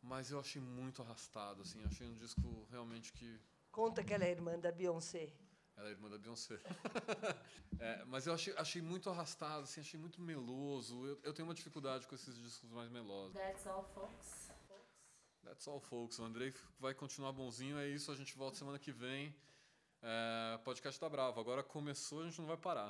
mas eu achei muito arrastado, assim. Achei um disco realmente que... Conta que ela é irmã da Beyoncé. Ela é irmã da Beyoncé. *laughs* é, mas eu achei, achei muito arrastado, assim, achei muito meloso. Eu, eu tenho uma dificuldade com esses discos mais melosos. That's all, folks. That's all, folks. O Andrei vai continuar bonzinho. É isso, a gente volta semana que vem. É, podcast tá bravo. Agora começou, a gente não vai parar.